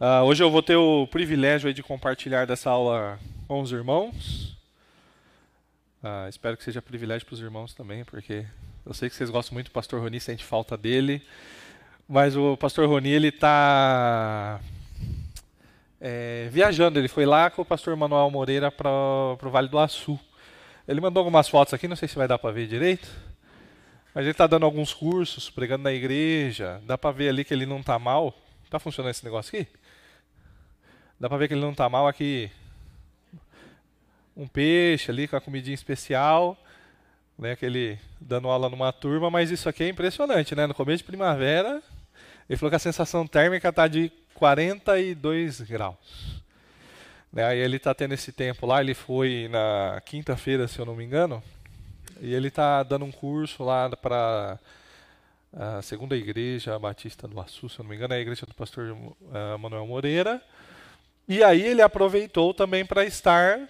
Uh, hoje eu vou ter o privilégio de compartilhar dessa aula com os irmãos. Uh, espero que seja privilégio para os irmãos também, porque eu sei que vocês gostam muito do pastor Roni, sente falta dele. Mas o pastor Roni, ele está é, viajando. Ele foi lá com o pastor Manuel Moreira para o Vale do Açu. Ele mandou algumas fotos aqui, não sei se vai dar para ver direito. Mas ele está dando alguns cursos, pregando na igreja. Dá para ver ali que ele não está mal. Está funcionando esse negócio aqui? Dá para ver que ele não está mal aqui. Um peixe ali com a comidinha especial, né, aquele dando aula numa turma, mas isso aqui é impressionante, né? No começo de primavera, ele falou que a sensação térmica está de 42 graus. Né, aí ele está tendo esse tempo lá, ele foi na quinta-feira, se eu não me engano, e ele está dando um curso lá para a segunda igreja batista do Açu, se eu não me engano, é a igreja do pastor uh, Manuel Moreira. E aí ele aproveitou também para estar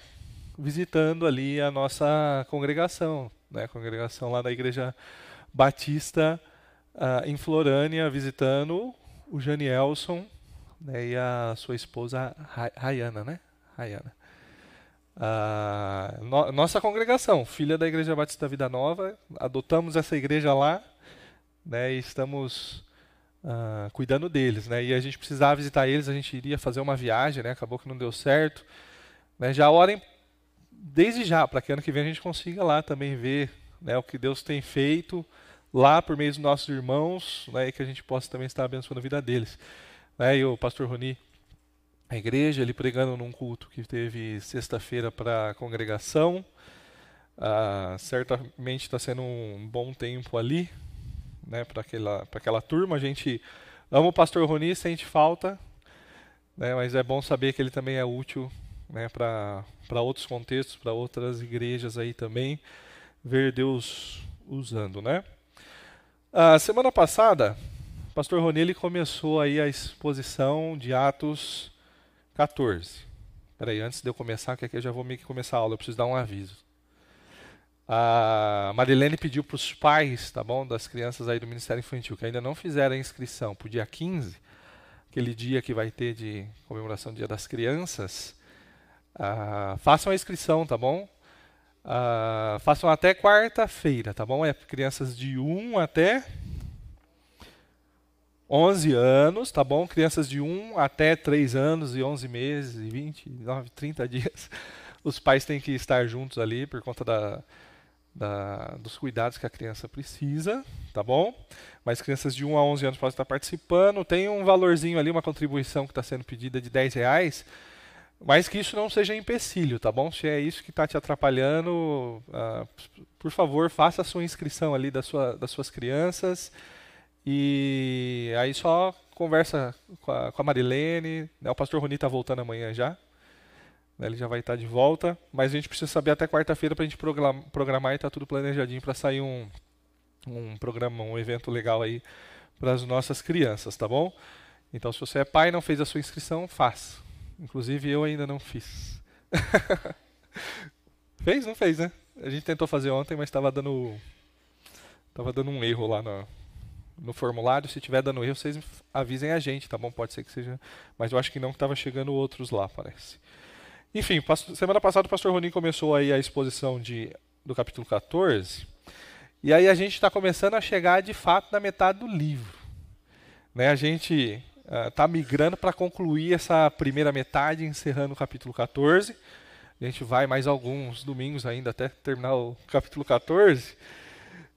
visitando ali a nossa congregação, né? A congregação lá da Igreja Batista uh, em Florânia, visitando o Janielson né? e a sua esposa Rayana, né? Rayana. Uh, no, nossa congregação, filha da Igreja Batista Vida Nova, adotamos essa igreja lá, né? E estamos uh, cuidando deles, né? E a gente precisava visitar eles, a gente iria fazer uma viagem, né? Acabou que não deu certo. Né? Já orem desde já, para que ano que vem a gente consiga lá também ver né, o que Deus tem feito lá por meio dos nossos irmãos, né, e que a gente possa também estar abençoando a vida deles. Né, e o pastor Roni, a igreja, ele pregando num culto que teve sexta-feira para a congregação. Ah, certamente está sendo um bom tempo ali, né, para aquela, aquela turma. A gente ama o pastor Roni, sente falta, né, mas é bom saber que ele também é útil né, para outros contextos, para outras igrejas aí também, ver Deus usando, né? A semana passada, o pastor Ronelli começou aí a exposição de Atos 14. Peraí, antes de eu começar, que aqui eu já vou meio que começar a aula, eu preciso dar um aviso. A Marilene pediu para os pais, tá bom, das crianças aí do Ministério Infantil, que ainda não fizeram a inscrição para o dia 15, aquele dia que vai ter de comemoração do Dia das Crianças, uh, façam a inscrição, tá bom? Uh, façam até quarta-feira, tá bom? É crianças de 1 até 11 anos, tá bom? Crianças de 1 até 3 anos e 11 meses e 29, 30 dias. Os pais têm que estar juntos ali por conta da, da, dos cuidados que a criança precisa, tá bom? Mas crianças de 1 a 11 anos podem estar participando. Tem um valorzinho ali, uma contribuição que está sendo pedida de 10 reais, mas que isso não seja empecilho, tá bom? Se é isso que está te atrapalhando, uh, por favor, faça a sua inscrição ali da sua, das suas crianças. E aí só conversa com a, com a Marilene. Né? O pastor Roni está voltando amanhã já. Né, ele já vai estar de volta, mas a gente precisa saber até quarta-feira para a gente programar, e tá tudo planejadinho para sair um, um programa, um evento legal aí para as nossas crianças, tá bom? Então, se você é pai e não fez a sua inscrição, faz. Inclusive, eu ainda não fiz. fez? Não fez, né? A gente tentou fazer ontem, mas estava dando tava dando um erro lá no, no formulário. Se tiver dando erro, vocês avisem a gente, tá bom? Pode ser que seja, mas eu acho que não que estava chegando outros lá, parece. Enfim, semana passada o pastor Ronin começou aí a exposição de, do capítulo 14. E aí a gente está começando a chegar de fato na metade do livro. Né? A gente está uh, migrando para concluir essa primeira metade, encerrando o capítulo 14. A gente vai mais alguns domingos ainda até terminar o capítulo 14.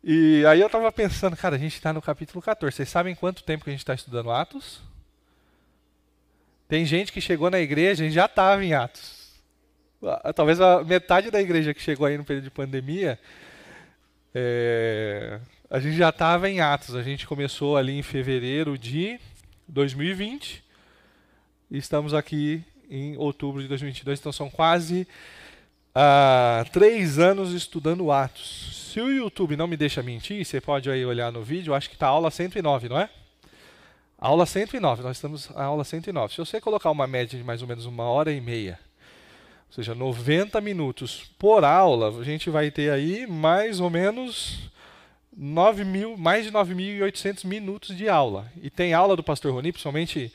E aí eu estava pensando, cara, a gente está no capítulo 14. Vocês sabem quanto tempo que a gente está estudando Atos? Tem gente que chegou na igreja e já estava em Atos talvez a metade da igreja que chegou aí no período de pandemia, é, a gente já estava em Atos. A gente começou ali em fevereiro de 2020 e estamos aqui em outubro de 2022. Então são quase ah, três anos estudando Atos. Se o YouTube não me deixa mentir, você pode aí olhar no vídeo, acho que está aula 109, não é? Aula 109, nós estamos na aula 109. Se você colocar uma média de mais ou menos uma hora e meia ou seja, 90 minutos por aula, a gente vai ter aí mais ou menos 9 mil, mais de 9.800 minutos de aula. E tem aula do pastor Roni, principalmente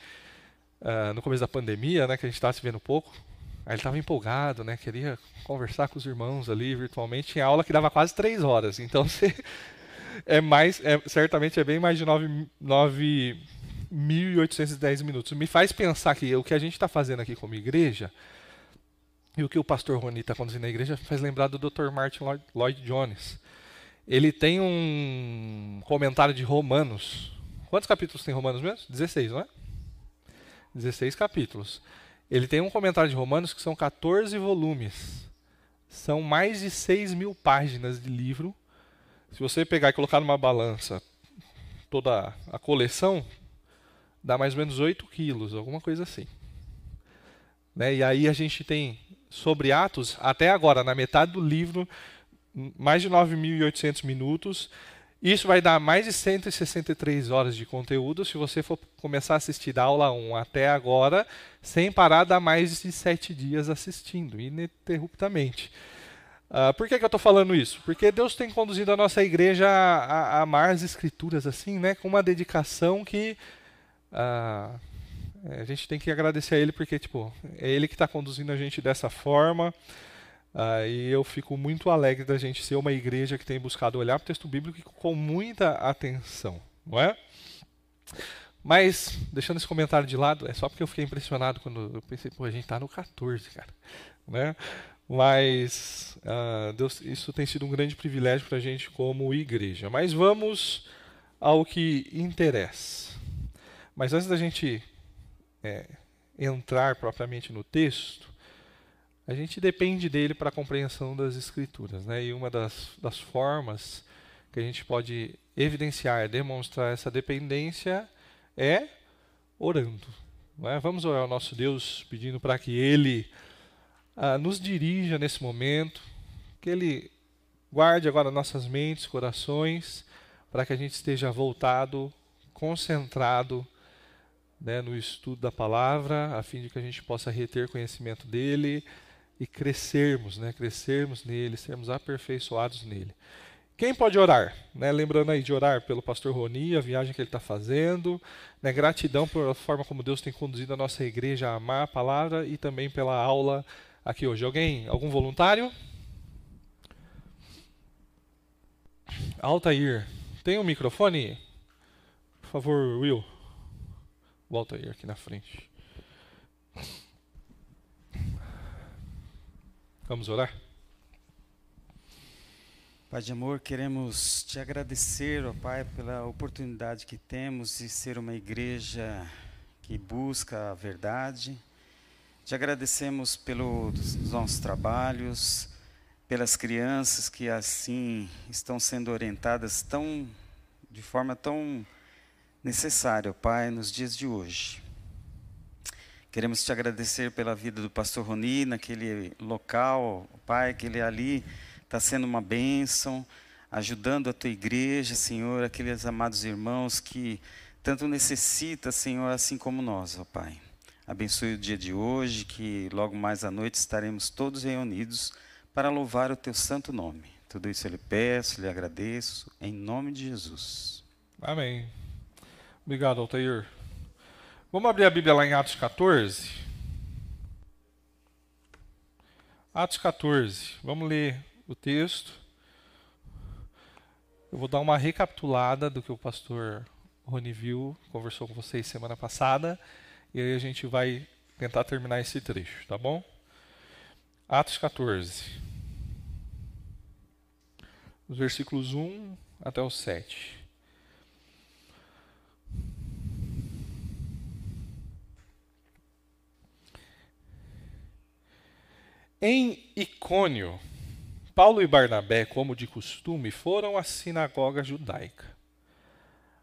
uh, no começo da pandemia, né, que a gente estava se vendo pouco. Aí ele estava empolgado, né, queria conversar com os irmãos ali virtualmente. Tinha aula que dava quase três horas. Então, você é mais, é, certamente é bem mais de 9.810 minutos. Me faz pensar que o que a gente está fazendo aqui como igreja e o que o pastor Roni está conduzindo na igreja faz lembrar do Dr. Martin Lloyd Jones. Ele tem um comentário de Romanos. Quantos capítulos tem Romanos mesmo? 16, não é? 16 capítulos. Ele tem um comentário de Romanos que são 14 volumes. São mais de 6 mil páginas de livro se você pegar e colocar numa balança toda a coleção, dá mais ou menos 8 quilos, alguma coisa assim. Né? E aí a gente tem sobre Atos, até agora, na metade do livro, mais de 9.800 minutos. Isso vai dar mais de 163 horas de conteúdo se você for começar a assistir da aula 1 até agora, sem parar, dá mais de 7 dias assistindo, ininterruptamente. Uh, por que, que eu estou falando isso? Porque Deus tem conduzido a nossa igreja a, a, amar as escrituras assim, né, com uma dedicação que uh, a gente tem que agradecer a Ele, porque tipo, é Ele que está conduzindo a gente dessa forma. E eu fico muito alegre da gente ser uma igreja que tem buscado olhar para o texto bíblico com muita atenção, não é? Mas, deixando esse comentário de lado, é só porque eu fiquei impressionado quando eu pensei, pô, a gente está no 14, cara. Né? Mas uh, Deus, isso tem sido um grande privilégio para a gente como igreja. Mas vamos ao que interessa. Mas antes da gente é, entrar propriamente no texto, a gente depende dele para a compreensão das Escrituras. Né? E uma das, das formas que a gente pode evidenciar, demonstrar essa dependência é orando. É? Vamos orar ao nosso Deus pedindo para que Ele ah, nos dirija nesse momento, que Ele guarde agora nossas mentes, corações, para que a gente esteja voltado, concentrado né, no estudo da palavra, a fim de que a gente possa reter conhecimento dele e crescermos, né, crescermos nele, sermos aperfeiçoados nele. Quem pode orar? Né, lembrando aí de orar pelo pastor Roni, a viagem que ele está fazendo, né, gratidão pela forma como Deus tem conduzido a nossa igreja a amar a palavra e também pela aula aqui hoje. Alguém, algum voluntário? Altair, tem um microfone? Por favor, Will. O Altair aqui na frente. Vamos orar? Pai de amor, queremos te agradecer, ó Pai, pela oportunidade que temos de ser uma igreja que busca a verdade te agradecemos pelos nossos trabalhos, pelas crianças que assim estão sendo orientadas tão de forma tão necessária, Pai, nos dias de hoje. Queremos te agradecer pela vida do pastor Roni naquele local, Pai, que ele ali está sendo uma bênção, ajudando a tua igreja, Senhor, aqueles amados irmãos que tanto necessita, Senhor, assim como nós, ó Pai. Abençoe o dia de hoje, que logo mais à noite estaremos todos reunidos para louvar o teu santo nome. Tudo isso eu lhe peço, lhe agradeço, em nome de Jesus. Amém. Obrigado, Altair. Vamos abrir a Bíblia lá em Atos 14. Atos 14. Vamos ler o texto. Eu vou dar uma recapitulada do que o pastor Rony viu, conversou com vocês semana passada e aí a gente vai tentar terminar esse trecho, tá bom? Atos 14. Os versículos 1 até o 7. Em Icônio, Paulo e Barnabé, como de costume, foram à sinagoga judaica.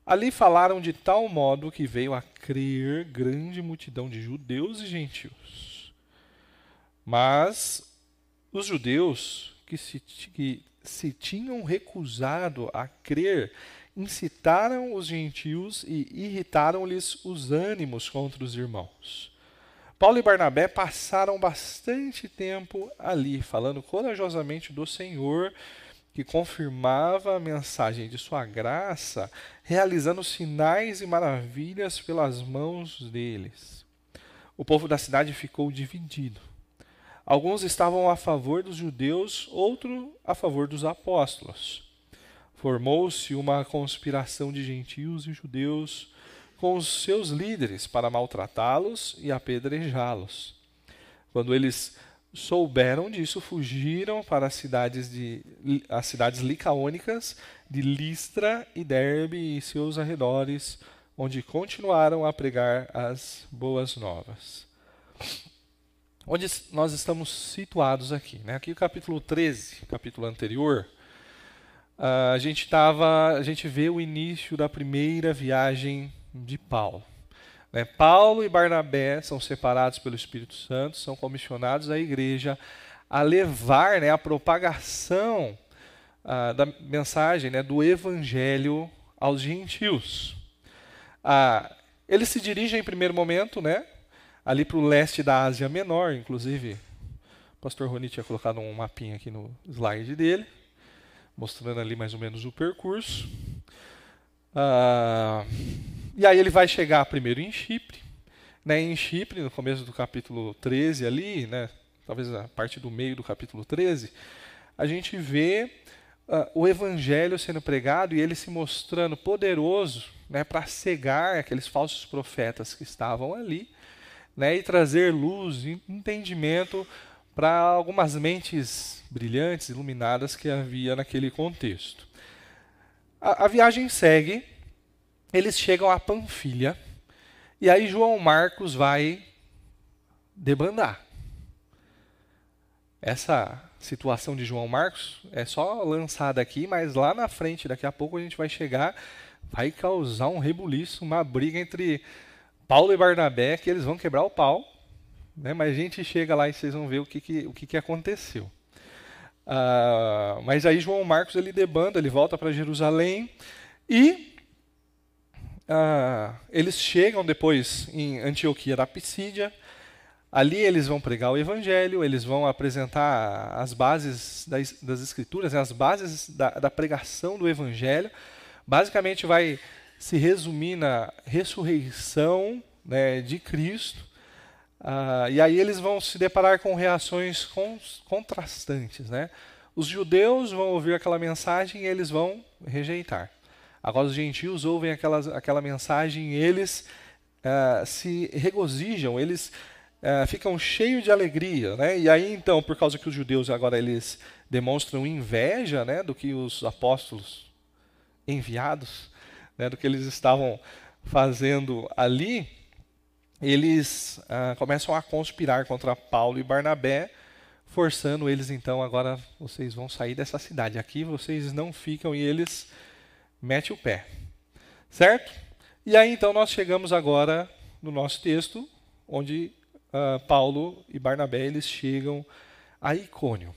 Ali falaram de tal modo que veio a crer grande multidão de judeus e gentios. Mas os judeus que se, que se tinham recusado a crer incitaram os gentios e irritaram-lhes os ânimos contra os irmãos. Paulo e Barnabé passaram bastante tempo ali, falando corajosamente do Senhor que confirmava a mensagem de sua graça, realizando sinais e maravilhas pelas mãos deles. o povo da cidade ficou dividido. Alguns estavam a favor dos judeus, outros a favor dos apóstolos. Formou-se uma conspiração de gentios e judeus com os seus líderes para maltratá-los e apedrejá-los. Quando eles souberam disso, fugiram para as cidades, de, as cidades licaônicas de Listra e Derbe e seus arredores, onde continuaram a pregar as boas novas. Onde nós estamos situados aqui? Né? Aqui o capítulo 13, capítulo anterior, a gente tava, a gente vê o início da primeira viagem de Paulo. Né? Paulo e Barnabé são separados pelo Espírito Santo, são comissionados à igreja a levar né, a propagação ah, da mensagem né, do evangelho aos gentios. Ah, eles se dirigem em primeiro momento né, ali para o leste da Ásia Menor, inclusive o pastor Roni tinha colocado um mapinha aqui no slide dele, mostrando ali mais ou menos o percurso. Ah, e aí ele vai chegar primeiro em Chipre. Né, em Chipre, no começo do capítulo 13 ali, né, talvez a parte do meio do capítulo 13, a gente vê uh, o evangelho sendo pregado e ele se mostrando poderoso né, para cegar aqueles falsos profetas que estavam ali né, e trazer luz e entendimento para algumas mentes brilhantes, iluminadas que havia naquele contexto. A, a viagem segue eles chegam a Panfilha, e aí João Marcos vai debandar. Essa situação de João Marcos é só lançada aqui, mas lá na frente, daqui a pouco a gente vai chegar, vai causar um rebuliço, uma briga entre Paulo e Barnabé, que eles vão quebrar o pau. Né? Mas a gente chega lá e vocês vão ver o que, que, o que, que aconteceu. Uh, mas aí João Marcos ele debanda, ele volta para Jerusalém e ah, eles chegam depois em Antioquia da Pisídia. Ali eles vão pregar o evangelho, eles vão apresentar as bases das, das escrituras, né, as bases da, da, pregação do evangelho. Basicamente vai se resumir na ressurreição né, de Cristo. Ah, e aí eles vão se deparar com reações contrastantes. Né? Os judeus vão ouvir aquela mensagem e eles vão rejeitar. Agora os gentios ouvem aquela, aquela mensagem e eles uh, se regozijam, eles uh, ficam cheios de alegria. Né? E aí, então, por causa que os judeus agora eles demonstram inveja né, do que os apóstolos enviados, né, do que eles estavam fazendo ali, eles uh, começam a conspirar contra Paulo e Barnabé, forçando eles então agora vocês vão sair dessa cidade. Aqui vocês não ficam e eles mete o pé. Certo? E aí então nós chegamos agora no nosso texto, onde uh, Paulo e Barnabé eles chegam a Icônio.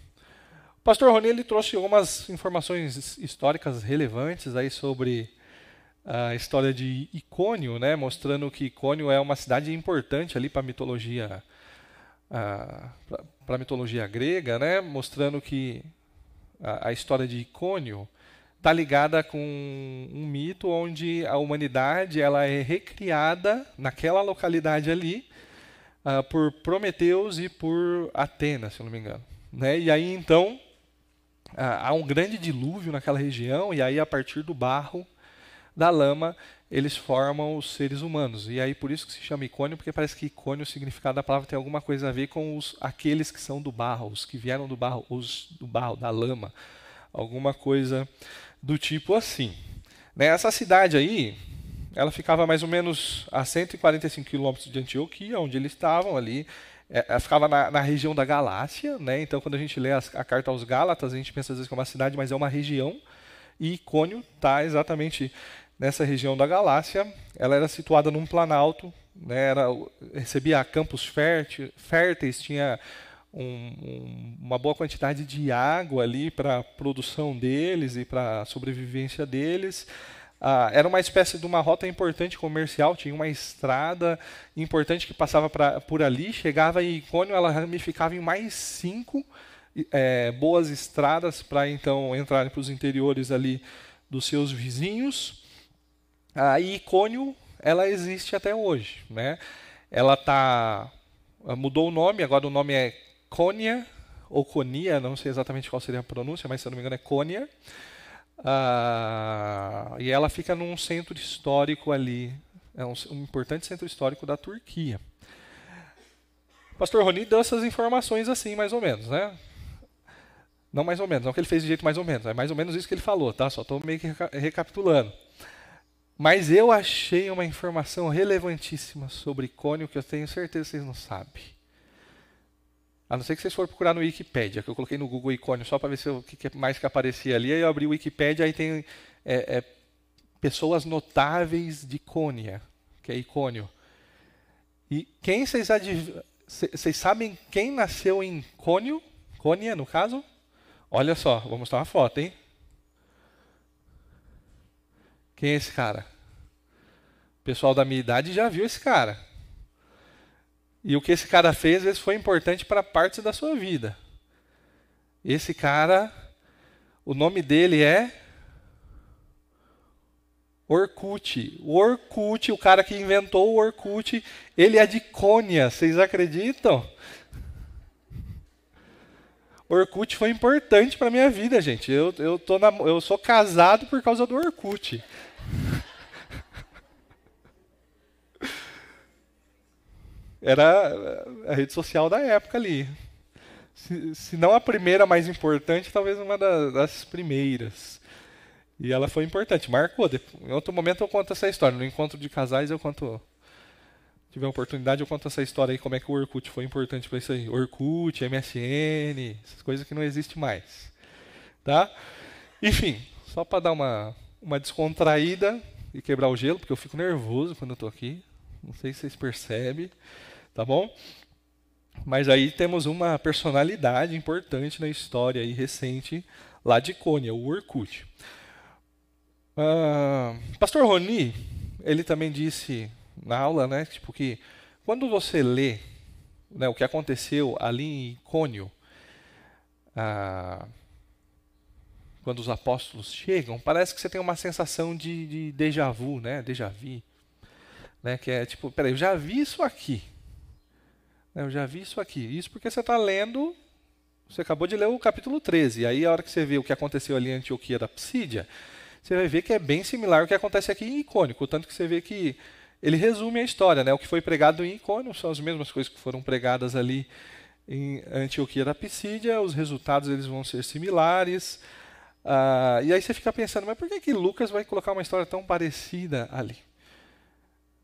O pastor Rony ele trouxe algumas informações históricas relevantes aí sobre a história de Icônio, né, mostrando que Icônio é uma cidade importante ali para a mitologia uh, para mitologia grega, né, mostrando que a, a história de Icônio está ligada com um mito onde a humanidade ela é recriada naquela localidade ali uh, por Prometeus e por Atenas, se não me engano. Né? E aí então uh, há um grande dilúvio naquela região e aí a partir do barro, da lama, eles formam os seres humanos. E aí por isso que se chama icônio, porque parece que icônio, o significado da palavra tem alguma coisa a ver com os, aqueles que são do barro, os que vieram do barro, os do barro, da lama, alguma coisa do tipo assim. Né? Essa cidade aí, ela ficava mais ou menos a 145 quilômetros de Antioquia, onde eles estavam ali. É, ela ficava na, na, região da Galácia, né? então quando a gente lê a, carta aos Gálatas, a gente pensa às vezes que é uma cidade, mas é uma região. E Icônio está exatamente nessa região da Galácia. Ela era situada num planalto, né? era, recebia campos férteis, tinha um, um, uma boa quantidade de água ali para a produção deles e para a sobrevivência deles. Ah, era uma espécie de uma rota importante comercial, tinha uma estrada importante que passava pra, por ali, chegava em Icônio, ela ramificava em mais cinco é, boas estradas para então entrar para os interiores ali dos seus vizinhos. Ah, e Icônio, ela existe até hoje, né? ela tá mudou o nome, agora o nome é Cônia ou Conia, não sei exatamente qual seria a pronúncia, mas se eu não me engano é Cônia. Ah, e ela fica num centro histórico ali, é um, um importante centro histórico da Turquia. O pastor Roni deu essas informações assim, mais ou menos, né? Não mais ou menos, não que ele fez de jeito mais ou menos, é mais ou menos isso que ele falou, tá? Só estou meio que recapitulando. Mas eu achei uma informação relevantíssima sobre Cônio que eu tenho certeza que vocês não sabem. A não ser que vocês forem procurar no Wikipedia, que eu coloquei no Google Icônio só para ver se o que mais que aparecia ali. Aí eu abri o Wikipedia e tem é, é, pessoas notáveis de Cônia, que é Icônio. E quem vocês, vocês sabem quem nasceu em Cônio? Cônia, no caso? Olha só, vou mostrar uma foto, hein? Quem é esse cara? O pessoal da minha idade já viu esse cara. E o que esse cara fez, às vezes, foi importante para parte da sua vida. Esse cara, o nome dele é Orkut. O Orkut, o cara que inventou o Orkut, ele é de Cônia. Vocês acreditam? Orkut foi importante para minha vida, gente. Eu, eu, tô na, eu sou casado por causa do Orkut. Era a rede social da época ali. Se, se não a primeira mais importante, talvez uma da, das primeiras. E ela foi importante, marcou. Em outro momento eu conto essa história. No encontro de casais eu conto tiver oportunidade, eu conto essa história aí, como é que o Orkut foi importante para isso aí. Orkut, MSN, essas coisas que não existem mais. Tá? Enfim, só para dar uma, uma descontraída e quebrar o gelo, porque eu fico nervoso quando eu estou aqui. Não sei se vocês percebem, tá bom? Mas aí temos uma personalidade importante na história aí recente lá de Cônia, o Orkut. Uh, Pastor Roni, ele também disse na aula, né? Tipo que quando você lê né, o que aconteceu ali em Icônio, ah, quando os apóstolos chegam, parece que você tem uma sensação de, de déjà vu, né? Déjà vu. Né, que é tipo, peraí, eu já vi isso aqui. Eu já vi isso aqui. Isso porque você está lendo, você acabou de ler o capítulo 13. E aí, a hora que você vê o que aconteceu ali em Antioquia da Psídia, você vai ver que é bem similar ao que acontece aqui em Icônico. Tanto que você vê que ele resume a história, né? O que foi pregado em Icônio são as mesmas coisas que foram pregadas ali em Antioquia da Pisídia, os resultados eles vão ser similares. Ah, e aí você fica pensando, mas por que, que Lucas vai colocar uma história tão parecida ali?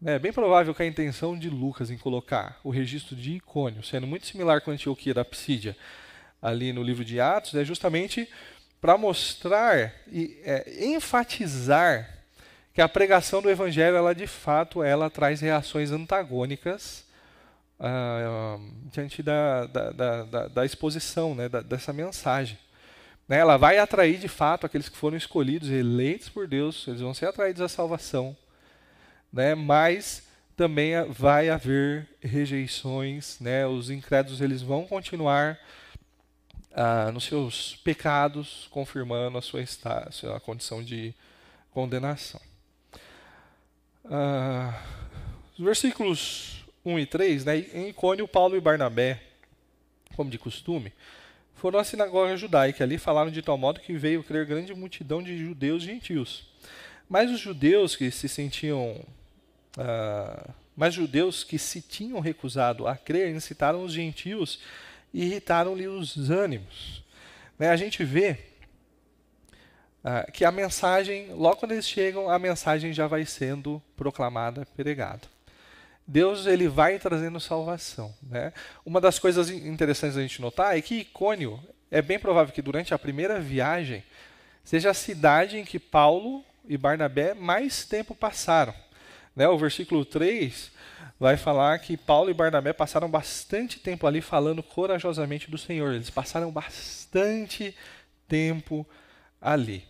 É bem provável que a intenção de Lucas em colocar o registro de Icônio, sendo muito similar com Antioquia da Psídia, ali no livro de Atos, é justamente para mostrar e é, enfatizar que a pregação do evangelho, ela de fato, ela traz reações antagônicas uh, diante da, da, da, da exposição né, dessa mensagem. Né, ela vai atrair de fato aqueles que foram escolhidos, eleitos por Deus, eles vão ser atraídos à salvação. Né, mas também vai haver rejeições, né, os incrédulos eles vão continuar uh, nos seus pecados, confirmando a sua, a condição de condenação. Ah, os versículos 1 e 3, né, em Icônio, Paulo e Barnabé, como de costume, foram à sinagoga judaica. Ali falaram de tal modo que veio crer grande multidão de judeus e gentios. Mas os judeus que se sentiam. Ah, mas judeus que se tinham recusado a crer incitaram os gentios e irritaram-lhe os ânimos. Né, a gente vê ah, que a mensagem, logo quando eles chegam, a mensagem já vai sendo proclamada, pregada. Deus ele vai trazendo salvação. Né? Uma das coisas interessantes a gente notar é que Icônio é bem provável que durante a primeira viagem seja a cidade em que Paulo e Barnabé mais tempo passaram. Né? O versículo 3 vai falar que Paulo e Barnabé passaram bastante tempo ali falando corajosamente do Senhor. Eles passaram bastante tempo ali.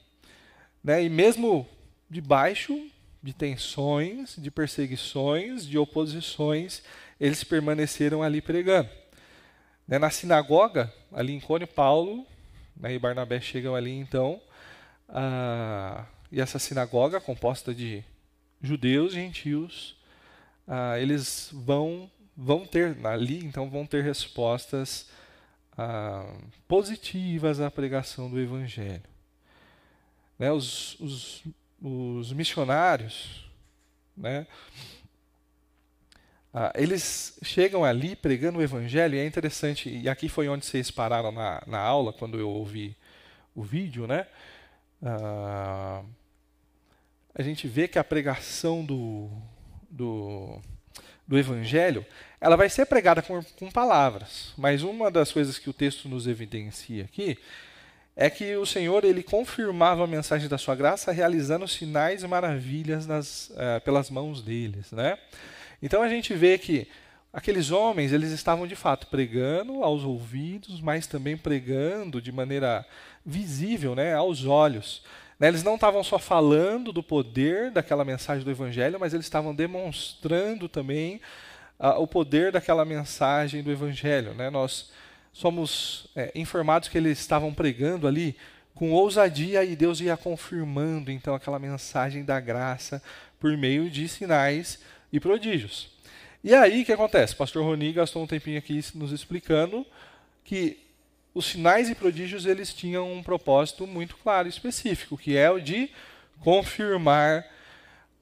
Né? E mesmo debaixo de tensões, de perseguições, de oposições, eles permaneceram ali pregando. Né? Na sinagoga, ali em Cônio, Paulo né, e Barnabé chegam ali então, ah, e essa sinagoga, composta de judeus gentios, ah, eles vão, vão ter ali, então vão ter respostas ah, positivas à pregação do Evangelho. Né, os, os, os missionários, né, ah, eles chegam ali pregando o Evangelho, e é interessante, e aqui foi onde vocês pararam na, na aula, quando eu ouvi o vídeo, né? Ah, a gente vê que a pregação do, do, do Evangelho, ela vai ser pregada com, com palavras, mas uma das coisas que o texto nos evidencia aqui é que o Senhor ele confirmava a mensagem da sua graça realizando sinais e maravilhas nas, uh, pelas mãos deles, né? Então a gente vê que aqueles homens, eles estavam de fato pregando aos ouvidos, mas também pregando de maneira visível, né, aos olhos. Né, eles não estavam só falando do poder daquela mensagem do Evangelho, mas eles estavam demonstrando também uh, o poder daquela mensagem do Evangelho. Né? Nós somos é, informados que eles estavam pregando ali com ousadia e Deus ia confirmando então aquela mensagem da graça por meio de sinais e prodígios. E aí o que acontece? O pastor Roni gastou um tempinho aqui nos explicando que os sinais e prodígios eles tinham um propósito muito claro e específico, que é o de confirmar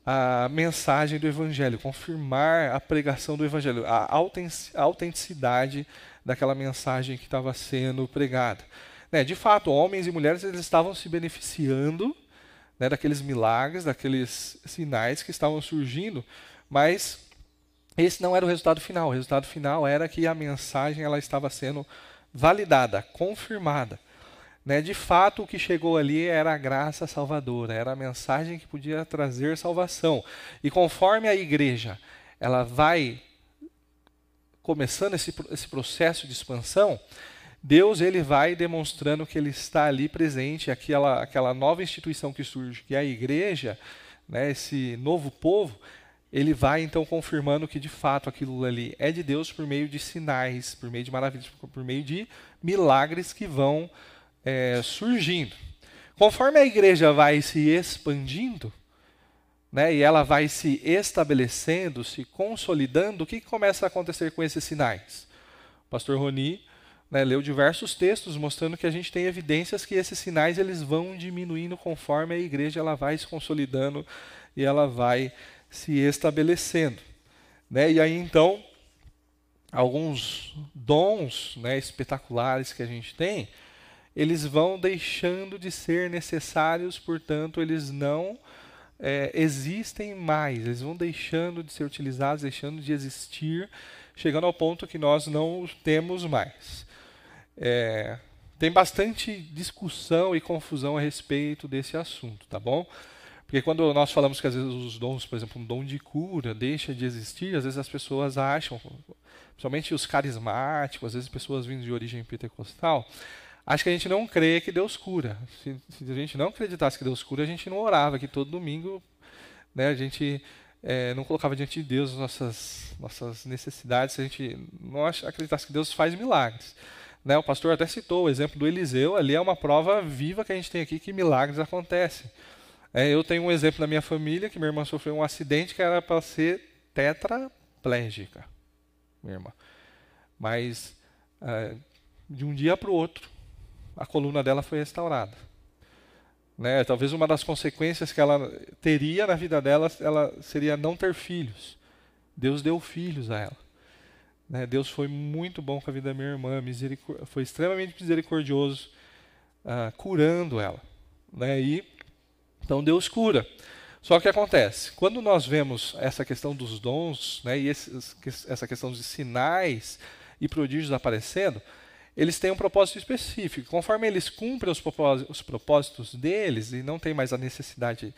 a mensagem do evangelho, confirmar a pregação do evangelho, a autenticidade daquela mensagem que estava sendo pregada. Né, de fato, homens e mulheres eles estavam se beneficiando né, daqueles milagres, daqueles sinais que estavam surgindo, mas esse não era o resultado final. O resultado final era que a mensagem ela estava sendo validada, confirmada. Né? De fato, o que chegou ali era a graça salvadora, era a mensagem que podia trazer salvação. E conforme a igreja ela vai começando esse, esse processo de expansão, Deus ele vai demonstrando que ele está ali presente, aquela, aquela nova instituição que surge, que é a igreja, né, esse novo povo, ele vai então confirmando que de fato aquilo ali é de Deus por meio de sinais, por meio de maravilhas, por meio de milagres que vão é, surgindo. Conforme a igreja vai se expandindo, né, e ela vai se estabelecendo, se consolidando, o que, começa a acontecer com esses sinais? O pastor Roni né, leu diversos textos mostrando que a gente tem evidências que esses sinais eles vão diminuindo conforme a igreja ela vai se consolidando e ela vai se estabelecendo. Né? E aí então, alguns dons né, espetaculares que a gente tem, eles vão deixando de ser necessários, portanto, eles não é, existem mais, eles vão deixando de ser utilizados, deixando de existir, chegando ao ponto que nós não os temos mais. É, tem bastante discussão e confusão a respeito desse assunto, tá bom? Porque quando nós falamos que às vezes os dons, por exemplo, um dom de cura deixa de existir, às vezes as pessoas acham, principalmente os carismáticos, às vezes pessoas vindo de origem pentecostal, acho que a gente não crê que Deus cura. Se, se, a gente não acreditasse que Deus cura, a gente não orava aqui todo domingo, né? A gente é, não colocava diante de Deus nossas nossas necessidades, se a gente não acreditasse que Deus faz milagres. Né? O pastor até citou o exemplo do Eliseu, ali é uma prova viva que a gente tem aqui que milagres acontecem. É, eu tenho um exemplo na minha família que minha irmã sofreu um acidente que era para ser tetraplégica, minha irmã. Mas é, de um dia para o outro, a coluna dela foi restaurada. Né? Talvez uma das consequências que ela teria na vida dela ela seria não ter filhos. Deus deu filhos a ela. Né? Deus foi muito bom com a vida da minha irmã, foi extremamente misericordioso, uh, curando ela. Né? E então Deus cura. Só que acontece, quando nós vemos essa questão dos dons, né, e esses, essa questão de sinais e prodígios aparecendo, eles têm um propósito específico. Conforme eles cumprem os propósitos, os propósitos deles e não tem mais a necessidade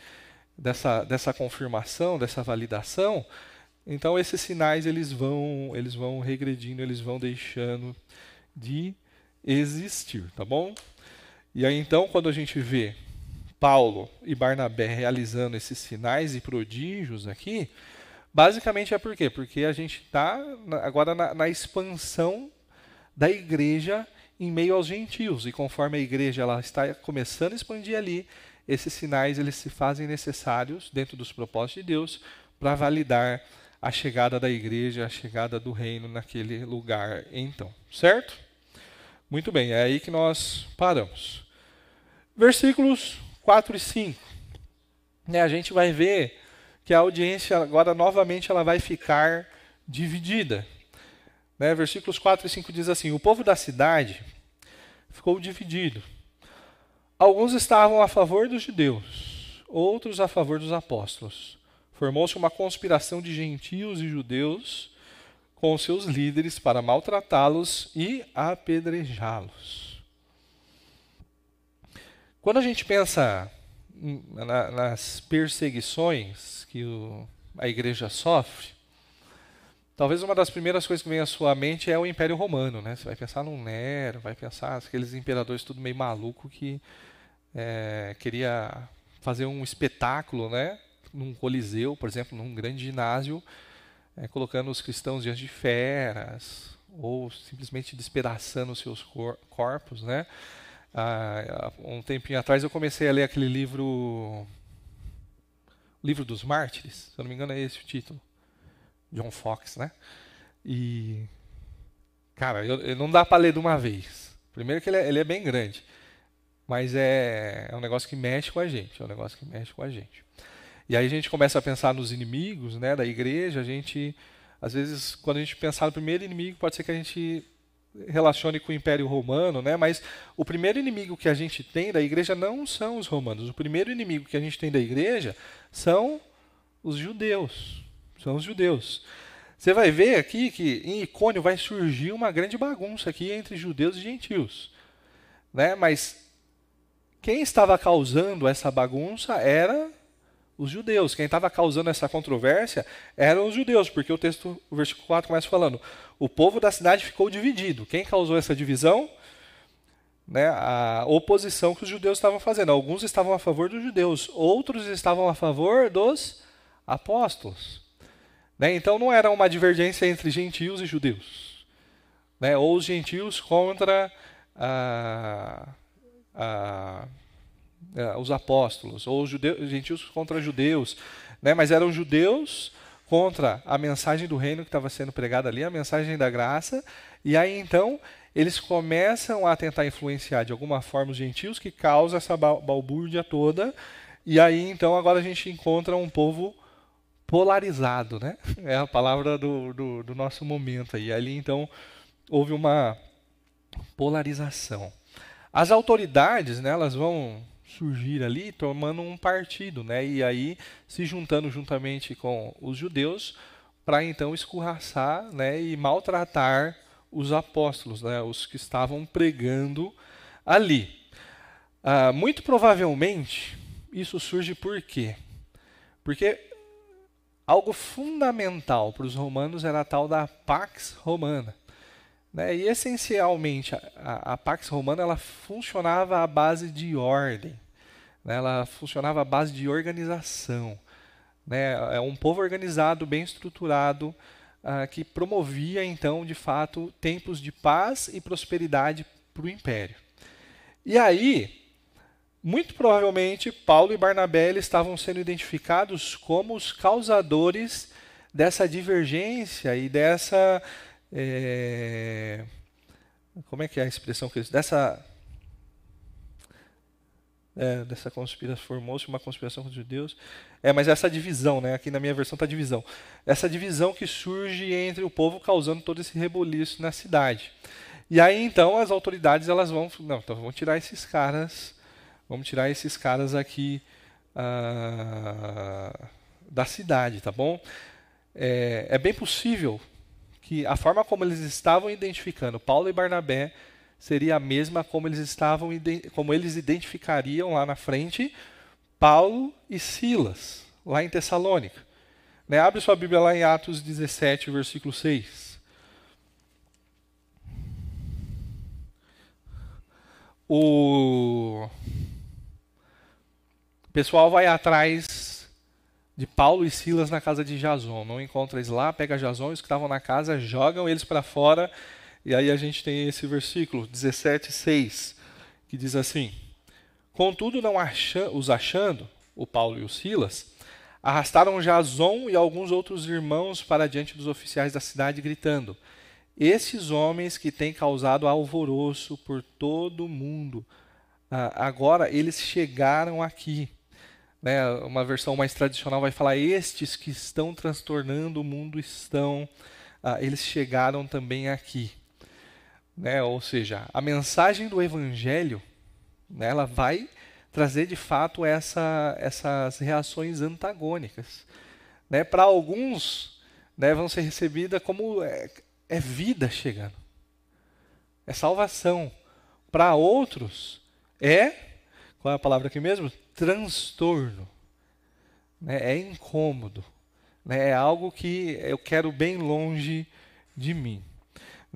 dessa, dessa confirmação, dessa validação, então esses sinais eles vão, eles vão regredindo, eles vão deixando de existir, tá bom? E aí então quando a gente vê Paulo e Barnabé realizando esses sinais e prodígios aqui, basicamente é por quê? Porque a gente está agora na, na, expansão da igreja em meio aos gentios. E conforme a igreja ela está começando a expandir ali, esses sinais eles se fazem necessários dentro dos propósitos de Deus para validar a chegada da igreja, a chegada do reino naquele lugar, então, certo? Muito bem, é aí que nós paramos. Versículos 4 e 5. Né, a gente vai ver que a audiência agora novamente ela vai ficar dividida. Né, versículos 4 e 5 diz assim: O povo da cidade ficou dividido. Alguns estavam a favor dos judeus, outros a favor dos apóstolos. Formou-se uma conspiração de gentios e judeus com seus líderes para maltratá-los e apedrejá-los. Quando a gente pensa na, nas perseguições que o, a igreja sofre, talvez uma das primeiras coisas que vem à sua mente é o Império Romano, né? Você vai pensar no Nero, vai pensar aqueles imperadores tudo meio maluco que é, queria fazer um espetáculo, né? Num coliseu, por exemplo, num grande ginásio, é, colocando os cristãos diante de feras ou simplesmente despedaçando os seus cor corpos, né? Ah, um tempinho atrás eu comecei a ler aquele livro livro dos mártires, se eu não me engano é esse o título, John Fox, né? E cara, eu, eu não dá para ler de uma vez. Primeiro que ele é, ele é bem grande, mas é, é um negócio que mexe com a gente, é um negócio que mexe com a gente. E aí a gente começa a pensar nos inimigos, né, da igreja. A gente, às vezes, quando a gente pensar no primeiro inimigo, pode ser que a gente relacione com o Império Romano, né? Mas o primeiro inimigo que a gente tem da igreja não são os romanos. O primeiro inimigo que a gente tem da igreja são os judeus. São os judeus. Você vai ver aqui que em Icônio vai surgir uma grande bagunça aqui entre judeus e gentios, né? Mas quem estava causando essa bagunça era os judeus. Quem estava causando essa controvérsia eram os judeus, porque o texto, o versículo 4 começa falando: o povo da cidade ficou dividido. Quem causou essa divisão? Né, a oposição que os judeus estavam fazendo. Alguns estavam a favor dos judeus, outros estavam a favor dos apóstolos. Né, então não era uma divergência entre gentios e judeus. Né, ou os gentios contra a, os apóstolos, ou os judeus, gentios contra judeus, né? mas eram judeus contra a mensagem do reino que estava sendo pregada ali, a mensagem da graça, e aí então eles começam a tentar influenciar de alguma forma os gentios, que causa essa balbúrdia toda, e aí então agora a gente encontra um povo polarizado, né? É a palavra do, do, do nosso momento aí. Ali então houve uma polarização. As autoridades, né, elas vão surgir ali tomando um partido, né? E aí se juntando juntamente com os judeus para então escorraçar, né, e maltratar os apóstolos, né, os que estavam pregando ali. Ah, muito provavelmente isso surge por quê? Porque algo fundamental para os romanos era a tal da Pax Romana. Né? E essencialmente a, a Pax Romana ela funcionava à base de ordem. Né? Ela funcionava à base de organização. Né? É um povo organizado, bem estruturado, uh, que promovia, então, de fato, tempos de paz e prosperidade para o império. E aí, muito provavelmente, Paulo e Barnabé estavam sendo identificados como os causadores dessa divergência e dessa. É, como é que é a expressão que eles. dessa é, dessa conspiração, formou-se uma conspiração contra os judeus. É, mas essa divisão, né? Aqui na minha versão está divisão. Essa divisão que surge entre o povo causando todo esse reboliço na cidade. E aí então as autoridades elas vão, não, então vamos tirar esses caras, vamos tirar esses caras aqui uh, da cidade, tá bom? É, é bem possível que a forma como eles estavam identificando Paulo e Barnabé seria a mesma como eles estavam como eles identificariam lá na frente Paulo e Silas, lá em Tessalônica. Né? Abre sua Bíblia lá em Atos 17, versículo 6. O pessoal vai atrás de Paulo e Silas na casa de Jason. Não encontra eles lá, pega Jason, os que estavam na casa, jogam eles para fora e aí a gente tem esse versículo 17, 6, que diz assim: Contudo, não acha, os achando, o Paulo e o Silas, Arrastaram Jason e alguns outros irmãos para diante dos oficiais da cidade, gritando: Esses homens que têm causado alvoroço por todo o mundo, ah, agora eles chegaram aqui. Né, uma versão mais tradicional vai falar: Estes que estão transtornando o mundo estão, ah, eles chegaram também aqui. Né, ou seja, a mensagem do evangelho né, ela vai trazer de fato essa, essas reações antagônicas. Né? Para alguns, né, vão ser recebidas como é, é vida chegando, é salvação. Para outros, é, qual é a palavra aqui mesmo? Transtorno. Né? É incômodo. Né? É algo que eu quero bem longe de mim.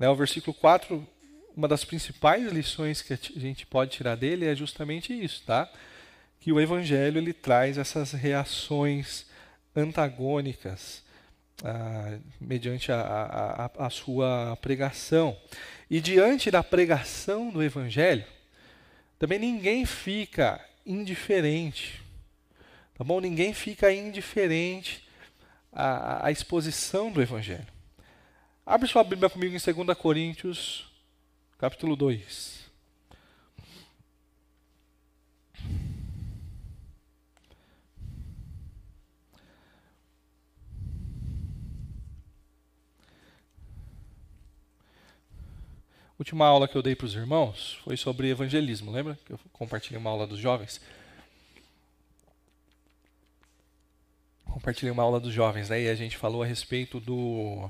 Né? O versículo 4 uma das principais lições que a gente pode tirar dele é justamente isso, tá? Que o evangelho ele traz essas reações antagônicas ah, mediante a, a, a, sua pregação. E diante da pregação do evangelho, também ninguém fica indiferente, tá bom? Ninguém fica indiferente à, à exposição do evangelho. Abre sua Bíblia comigo em 2 Coríntios capítulo 2. Última aula que eu dei para os irmãos foi sobre evangelismo, lembra? Que eu compartilhei uma aula dos jovens. Compartilhei uma aula dos jovens, né? A gente falou a respeito do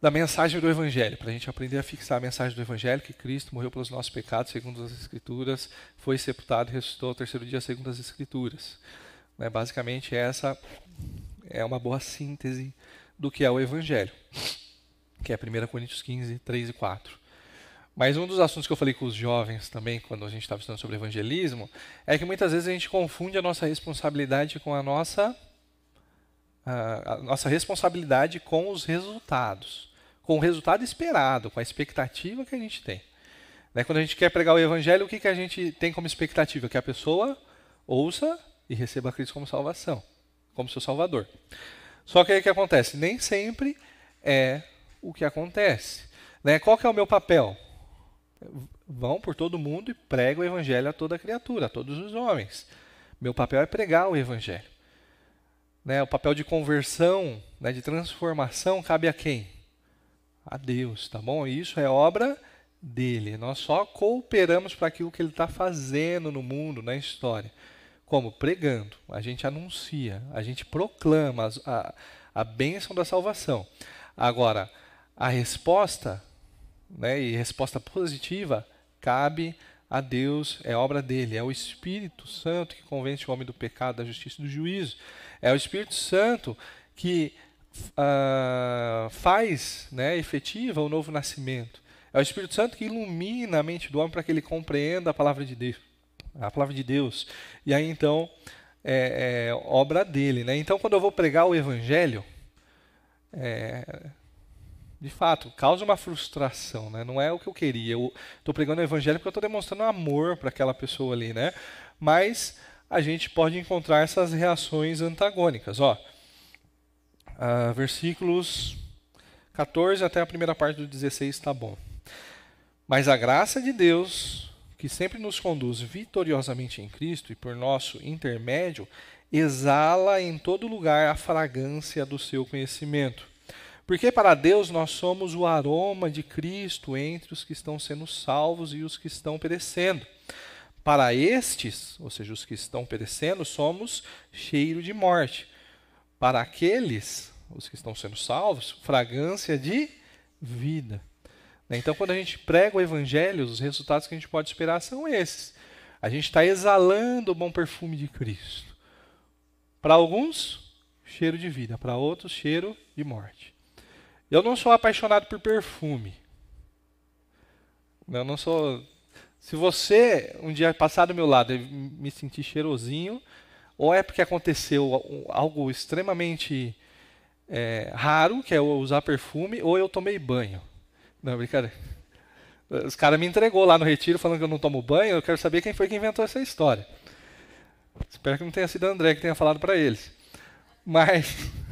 da mensagem do Evangelho, para a gente aprender a fixar a mensagem do Evangelho, que Cristo morreu pelos nossos pecados, segundo as Escrituras, foi sepultado e ressuscitou ao terceiro dia, segundo as Escrituras. Né, basicamente, essa é uma boa síntese do que é o Evangelho, que é 1 Coríntios 15, 3 e 4. Mas um dos assuntos que eu falei com os jovens também, quando a gente estava estudando sobre evangelismo, é que muitas vezes a gente confunde a nossa responsabilidade com a nossa a, nossa responsabilidade com os resultados, com o resultado esperado, com a expectativa que a gente tem. Né? Quando a gente quer pregar o evangelho, o que, que a gente tem como expectativa? Que a pessoa ouça e receba Cristo como salvação, como seu salvador. Só que aí o que acontece? Nem sempre é o que acontece. Né? Qual que é o meu papel? Vão por todo mundo e pregam o evangelho a toda criatura, a todos os homens. Meu papel é pregar o evangelho. Né, o papel de conversão, né, de transformação, cabe a quem? A Deus, tá bom? Isso é obra dele. Nós só cooperamos para aquilo que ele está fazendo no mundo, na história. Como? Pregando. A gente anuncia, a gente proclama a, a bênção da salvação. Agora, a resposta, né, e resposta positiva, cabe a Deus, é obra dele, é o Espírito Santo que convence o homem do pecado, da justiça e do juízo. É o Espírito Santo que uh, faz, né, efetiva o novo nascimento. É o Espírito Santo que ilumina a mente do homem para que ele compreenda a palavra de Deus. A palavra de Deus. E aí então é, é obra dele. Né? Então quando eu vou pregar o Evangelho, é, de fato, causa uma frustração, né? Não é o que eu queria. Eu estou pregando o evangelho porque eu estou demonstrando amor para aquela pessoa ali, né? Mas a gente pode encontrar essas reações antagônicas. Ó, uh, versículos 14 até a primeira parte do 16 está bom. Mas a graça de Deus, que sempre nos conduz vitoriosamente em Cristo e por nosso intermédio, exala em todo lugar a fragrância do seu conhecimento. Porque para Deus nós somos o aroma de Cristo entre os que estão sendo salvos e os que estão perecendo. Para estes, ou seja, os que estão perecendo, somos cheiro de morte. Para aqueles, os que estão sendo salvos, fragrância de vida. Então, quando a gente prega o evangelho, os resultados que a gente pode esperar são esses. A gente está exalando o bom perfume de Cristo. Para alguns, cheiro de vida. Para outros, cheiro de morte. Eu não sou apaixonado por perfume. Eu não sou se você um dia passar do meu lado e me sentir cheirosinho, ou é porque aconteceu algo extremamente é, raro, que é usar perfume, ou eu tomei banho. Não, brincadeira. Os caras me entregou lá no retiro falando que eu não tomo banho, eu quero saber quem foi que inventou essa história. Espero que não tenha sido o André que tenha falado para eles. Mas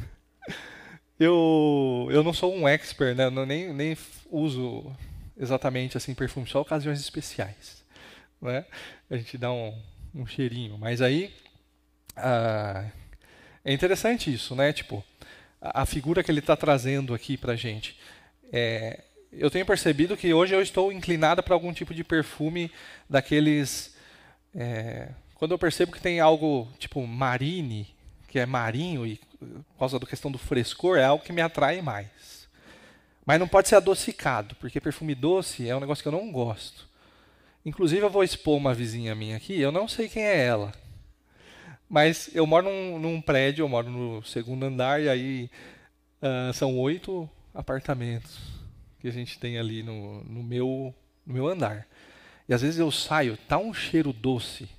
eu, eu não sou um expert, né? Eu nem, nem uso exatamente assim perfume, só ocasiões especiais. Né? A gente dá um, um cheirinho. Mas aí ah, é interessante isso, né? Tipo, a, figura que ele está trazendo aqui para gente. É, eu tenho percebido que hoje eu estou inclinada para algum tipo de perfume daqueles. É, quando eu percebo que tem algo tipo marine, que é marinho e por causa da questão do frescor, é algo que me atrai mais. Mas não pode ser adocicado, porque perfume doce é um negócio que eu não gosto. Inclusive, eu vou expor uma vizinha minha aqui, eu não sei quem é ela. Mas eu moro num, num prédio, eu moro no segundo andar, e aí uh, são oito apartamentos que a gente tem ali no, no, meu, no meu andar. E às vezes eu saio, tá um cheiro doce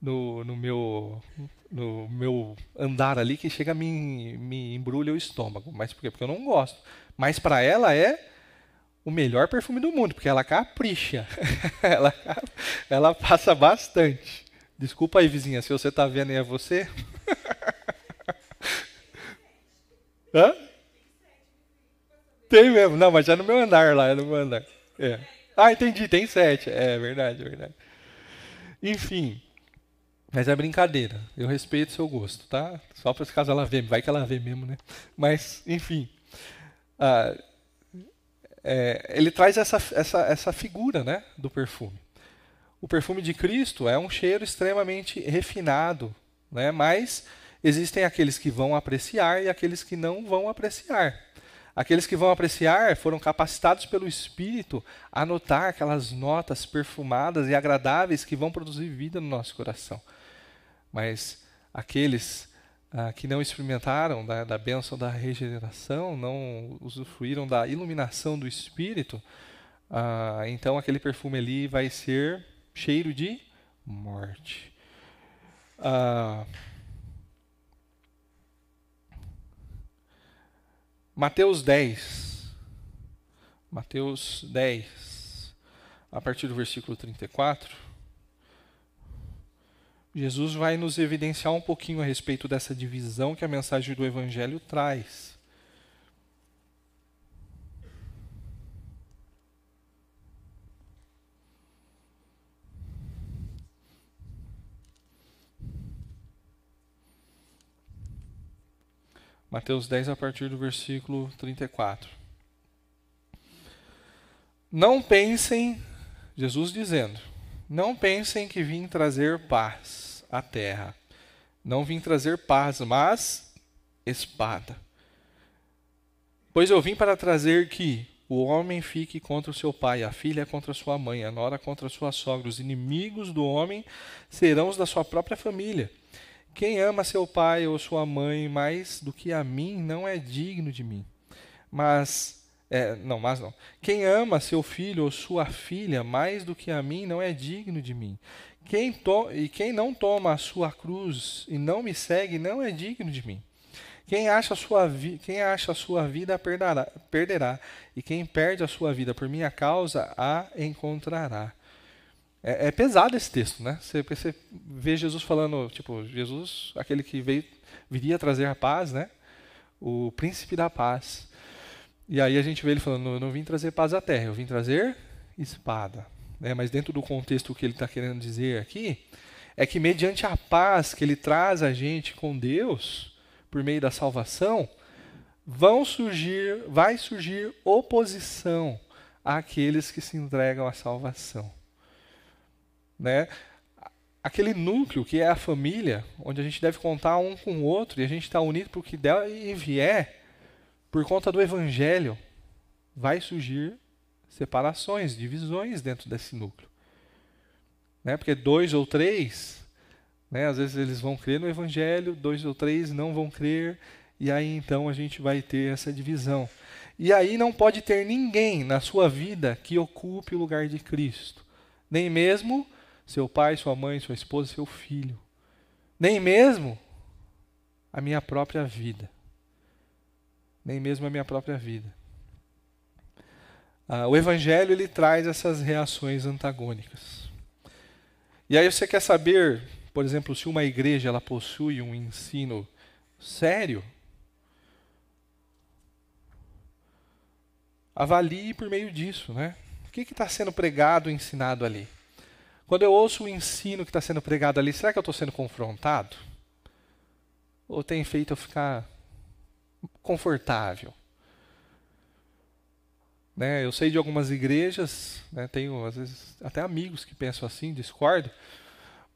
no, no, meu, no meu andar ali que chega a me, me embrulha o estômago. Mas por quê? Porque eu não gosto. Mas para ela é o melhor perfume do mundo, porque ela capricha. ela, ela passa bastante. Desculpa aí, vizinha, se você está vendo aí é você. Hã? Tem mesmo. Não, mas é no meu andar lá, é no meu andar. É. Ah, entendi, tem sete. É verdade, é verdade. Enfim. Mas é brincadeira. Eu respeito seu gosto, tá? Só para caso ela vê, vai que ela vê mesmo, né? Mas, enfim. Ah, é, ele traz essa, essa, essa figura né, do perfume. O perfume de Cristo é um cheiro extremamente refinado, né? mas existem aqueles que vão apreciar e aqueles que não vão apreciar. Aqueles que vão apreciar foram capacitados pelo Espírito a notar aquelas notas perfumadas e agradáveis que vão produzir vida no nosso coração. Mas aqueles ah, que não experimentaram da, da bênção da regeneração, não usufruíram da iluminação do Espírito, ah, então aquele perfume ali vai ser cheiro de morte. Ah, Mateus 10. Mateus 10, a partir do versículo 34. Jesus vai nos evidenciar um pouquinho a respeito dessa divisão que a mensagem do Evangelho traz. Mateus 10, a partir do versículo 34. Não pensem, Jesus dizendo, não pensem que vim trazer paz a terra. Não vim trazer paz, mas espada. Pois eu vim para trazer que o homem fique contra o seu pai, a filha contra a sua mãe, a nora contra a sua sogra. Os inimigos do homem serão os da sua própria família. Quem ama seu pai ou sua mãe mais do que a mim não é digno de mim. Mas é, não, mas não. Quem ama seu filho ou sua filha mais do que a mim não é digno de mim. Quem to e quem não toma a sua cruz e não me segue não é digno de mim. Quem acha a sua, quem acha sua vida perderá, perderá, e quem perde a sua vida por minha causa a encontrará. É, é pesado esse texto, né? Você, você vê Jesus falando, tipo, Jesus, aquele que veio, viria trazer a paz, né? O príncipe da paz. E aí a gente vê ele falando: Eu não vim trazer paz à terra, eu vim trazer espada né, mas dentro do contexto que ele está querendo dizer aqui, é que mediante a paz que ele traz a gente com Deus, por meio da salvação, vão surgir, vai surgir oposição àqueles que se entregam à salvação. Né? Aquele núcleo que é a família, onde a gente deve contar um com o outro e a gente está unido para o que der e vier, por conta do evangelho, vai surgir separações, divisões dentro desse núcleo. Né? Porque dois ou três, né? às vezes eles vão crer no Evangelho, dois ou três não vão crer, e aí então a gente vai ter essa divisão. E aí não pode ter ninguém na sua vida que ocupe o lugar de Cristo. Nem mesmo seu pai, sua mãe, sua esposa, seu filho. Nem mesmo a minha própria vida. Nem mesmo a minha própria vida. Ah, o Evangelho ele traz essas reações antagônicas. E aí você quer saber por exemplo, se uma igreja ela possui um ensino sério, avalie por meio disso, né? O que está sendo pregado, ensinado ali? Quando eu ouço o ensino que está sendo pregado ali, será que eu estou sendo confrontado? Ou tem feito eu ficar confortável? Né, eu sei de algumas igrejas, né, tenho às vezes até amigos que pensam assim, discordo,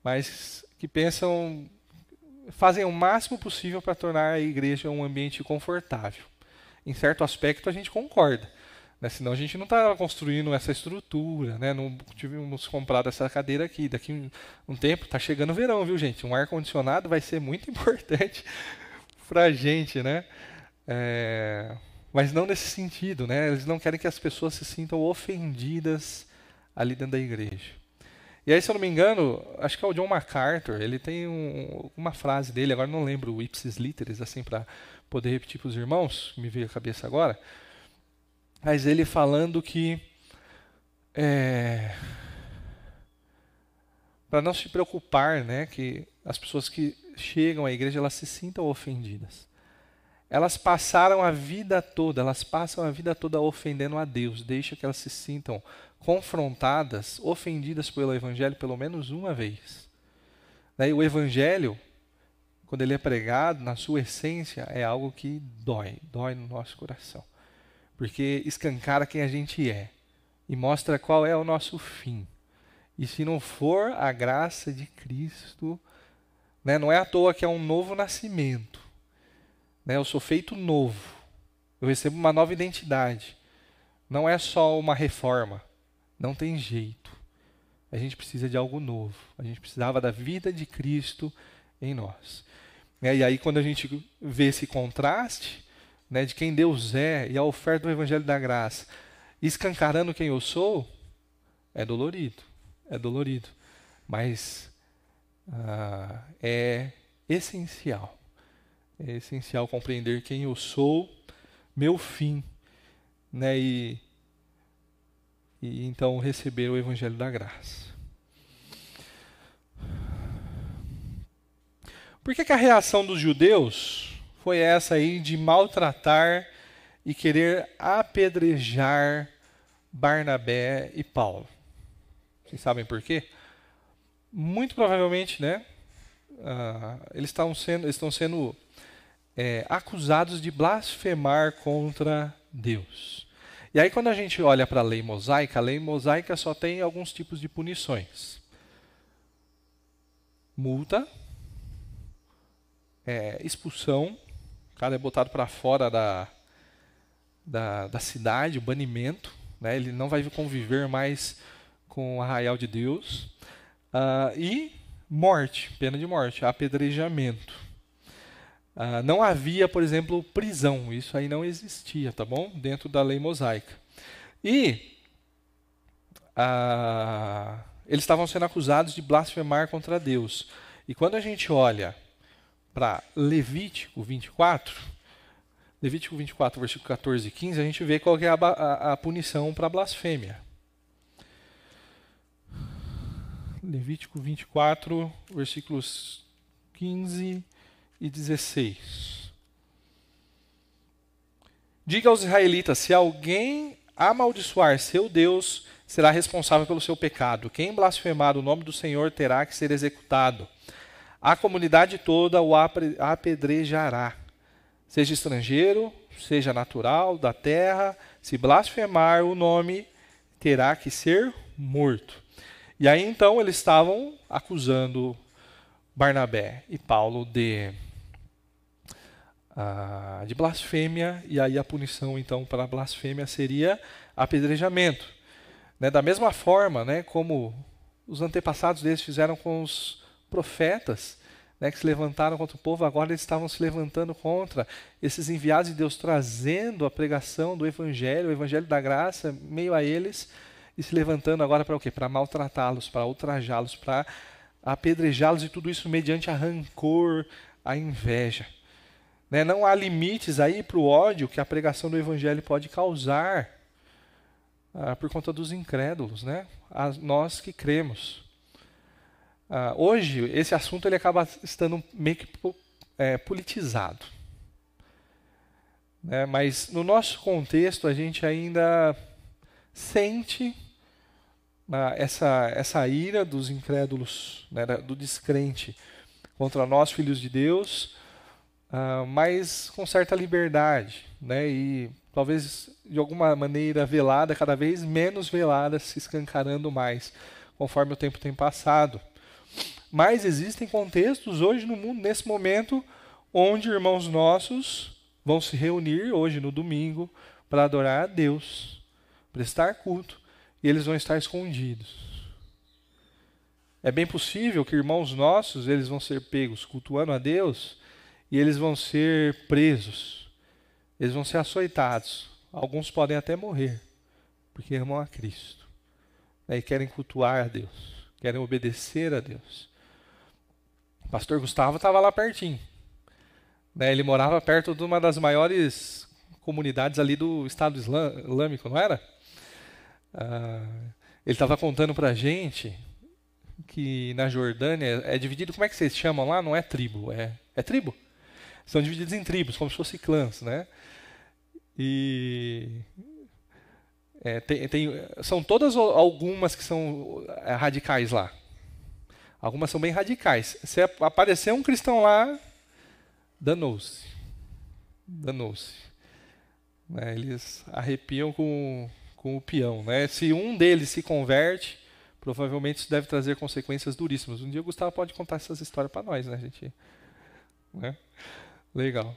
mas que pensam, fazem o máximo possível para tornar a igreja um ambiente confortável. Em certo aspecto a gente concorda, né, senão a gente não está construindo essa estrutura, né, não tivemos comprado essa cadeira aqui. Daqui um, um tempo está chegando o verão, viu gente? Um ar condicionado vai ser muito importante para a gente, né? É, mas não nesse sentido, né? Eles não querem que as pessoas se sintam ofendidas ali dentro da igreja. E aí, se eu não me engano, acho que é o John MacArthur, ele tem um, uma frase dele, agora não lembro o ipsis literis, assim, para poder repetir para os irmãos, me veio a cabeça agora, mas ele falando que é, para não se preocupar, né, que as pessoas que chegam à igreja elas se sintam ofendidas. Elas passaram a vida toda, elas passam a vida toda ofendendo a Deus. Deixa que elas se sintam confrontadas, ofendidas pelo Evangelho pelo menos uma vez. E o Evangelho, quando ele é pregado, na sua essência, é algo que dói, dói no nosso coração. Porque escancara quem a gente é e mostra qual é o nosso fim. E se não for a graça de Cristo, né, não é à toa que é um novo nascimento né? Eu sou feito novo. Eu recebo uma nova identidade. Não é só uma reforma. Não tem jeito. A gente precisa de algo novo. A gente precisava da vida de Cristo em nós. E aí, quando a gente vê esse contraste né, de quem Deus é e a oferta do Evangelho da Graça, escancarando quem eu sou, é dolorido. É dolorido. Mas ah, é essencial é essencial compreender quem eu sou, meu fim, né? E, e então receber o Evangelho da Graça. Por que, que a reação dos judeus foi essa aí de maltratar e querer apedrejar Barnabé e Paulo? Vocês sabem por quê? Muito provavelmente, né? Uh, eles sendo, estão sendo é, acusados de blasfemar contra Deus. E aí, quando a gente olha para a lei mosaica, a lei mosaica só tem alguns tipos de punições: multa, é, expulsão, o cara é botado para fora da, da, da cidade, o banimento, né? ele não vai conviver mais com o arraial de Deus, uh, e morte, pena de morte, apedrejamento. Ah, não havia, por exemplo, prisão. Isso aí não existia, tá bom? Dentro da lei mosaica. E ah, eles estavam sendo acusados de blasfemar contra Deus. E quando a gente olha para Levítico 24, Levítico 24, versículo 14 e 15, a gente vê qual é a, a, a punição para blasfêmia. Levítico 24, versículos 15 e 16. Diga aos israelitas: se alguém amaldiçoar seu Deus, será responsável pelo seu pecado. Quem blasfemar o nome do Senhor terá que ser executado. A comunidade toda o apedrejará. Seja estrangeiro, seja natural, da terra, se blasfemar o nome, terá que ser morto. E aí então eles estavam acusando Barnabé e Paulo de ah, de blasfêmia, e aí a punição então para blasfêmia seria apedrejamento. Né? Da mesma forma né, como os antepassados deles fizeram com os profetas, né, que se levantaram contra o povo, agora eles estavam se levantando contra esses enviados de Deus, trazendo a pregação do Evangelho, o Evangelho da graça, meio a eles, e se levantando agora para o quê? Para maltratá-los, para ultrajá-los, para apedrejá-los, e tudo isso mediante a rancor, a inveja. Né? Não há limites aí para o ódio que a pregação do Evangelho pode causar ah, por conta dos incrédulos, né? A nós que cremos. Uh, hoje, esse assunto ele acaba estando meio que é, politizado. Né? Mas no nosso contexto, a gente ainda sente uh, essa, essa ira dos incrédulos, né? do descrente contra nós, filhos de Deus, uh, mas com certa liberdade. Né? E talvez de alguma maneira velada, cada vez menos velada, se escancarando mais, conforme o tempo tem passado. Mas existem contextos hoje no mundo, nesse momento, onde irmãos nossos vão se reunir hoje no domingo para adorar a Deus, prestar culto, e eles vão estar escondidos. É bem possível que irmãos nossos, eles vão ser pegos cultuando a Deus e eles vão ser presos. Eles vão ser açoitados. Alguns podem até morrer, porque amam a Cristo. Né, e querem cultuar a Deus, querem obedecer a Deus. O pastor Gustavo estava lá pertinho. Né, ele morava perto de uma das maiores comunidades ali do Estado Islâmico, não era? Ah, ele estava contando para a gente que na Jordânia é dividido, como é que vocês chamam lá? Não é tribo, é, é tribo? São divididos em tribos, como se fossem clãs, né? E é, tem, tem, são todas algumas que são é, radicais lá. Algumas são bem radicais. Se aparecer um cristão lá, danou-se. Danou-se. Né, eles arrepiam com, com o peão. Né? Se um deles se converte, provavelmente isso deve trazer consequências duríssimas. Um dia o Gustavo pode contar essas histórias para nós, né, gente? Né? Legal.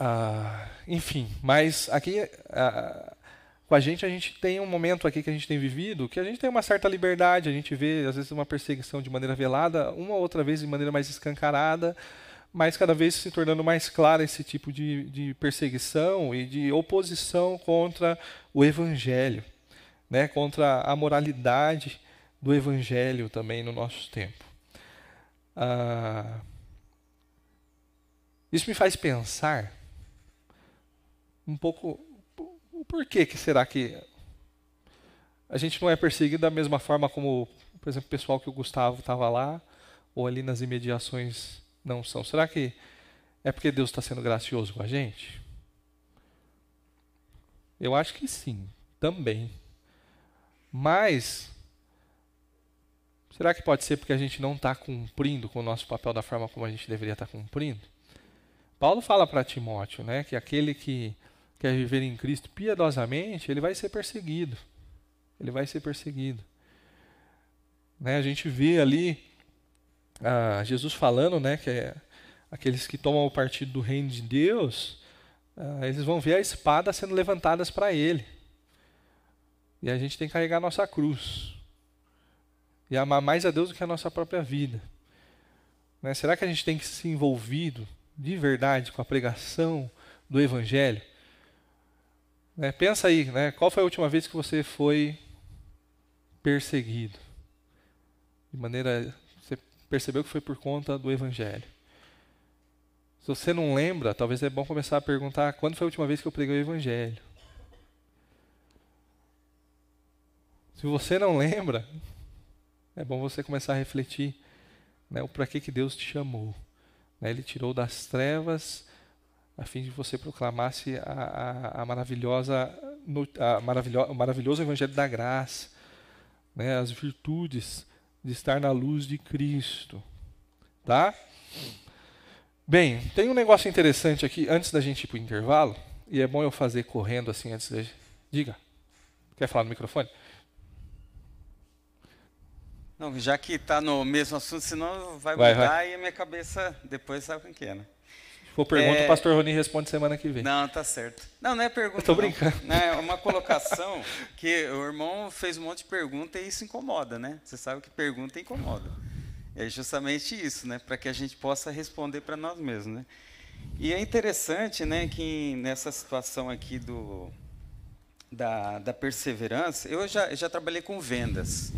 Ah, enfim, mas aqui ah, com a gente a gente tem um momento aqui que a gente tem vivido que a gente tem uma certa liberdade, a gente vê às vezes uma perseguição de maneira velada, uma ou outra vez de maneira mais escancarada, mas cada vez se tornando mais clara esse tipo de, de perseguição e de oposição contra o evangelho, né, contra a moralidade do evangelho também no nosso tempo. Ah, isso me faz pensar um pouco o porquê que será que a gente não é perseguido da mesma forma como, por exemplo, o pessoal que o Gustavo estava lá ou ali nas imediações não são. Será que é porque Deus está sendo gracioso com a gente? Eu acho que sim, também. Mas será que pode ser porque a gente não está cumprindo com o nosso papel da forma como a gente deveria estar tá cumprindo? Paulo fala para Timóteo, né, que aquele que quer viver em Cristo piedosamente, ele vai ser perseguido. Ele vai ser perseguido. Né, a gente vê ali ah, Jesus falando, né, que é aqueles que tomam o partido do reino de Deus, ah, eles vão ver a espada sendo levantadas para ele. E a gente tem que carregar a nossa cruz. E amar mais a Deus do que a nossa própria vida. Né? Será que a gente tem que se envolvido de verdade com a pregação do Evangelho. Né? Pensa aí, né? qual foi a última vez que você foi perseguido? De maneira. Você percebeu que foi por conta do Evangelho. Se você não lembra, talvez é bom começar a perguntar quando foi a última vez que eu preguei o Evangelho. Se você não lembra, é bom você começar a refletir né, o para que, que Deus te chamou. Né? Ele tirou das trevas a fim de você proclamasse a, a, a maravilhosa, a maravilho, o maravilhoso evangelho da graça, né? as virtudes de estar na luz de Cristo. Tá? Bem, tem um negócio interessante aqui antes da gente ir para o intervalo, e é bom eu fazer correndo assim antes da. Diga. Quer falar no microfone? Não, já que está no mesmo assunto, senão vai, vai mudar vai. e a minha cabeça depois sabe o que é, né? Se for pergunta, é... o pastor Rony responde semana que vem. Não, tá certo. Não, não é pergunta. Estou brincando. Não. É uma colocação que o irmão fez um monte de pergunta e isso incomoda, né? Você sabe que pergunta incomoda. É justamente isso, né? Para que a gente possa responder para nós mesmos, né? E é interessante, né, que nessa situação aqui do da, da perseverança, eu já, já trabalhei com vendas.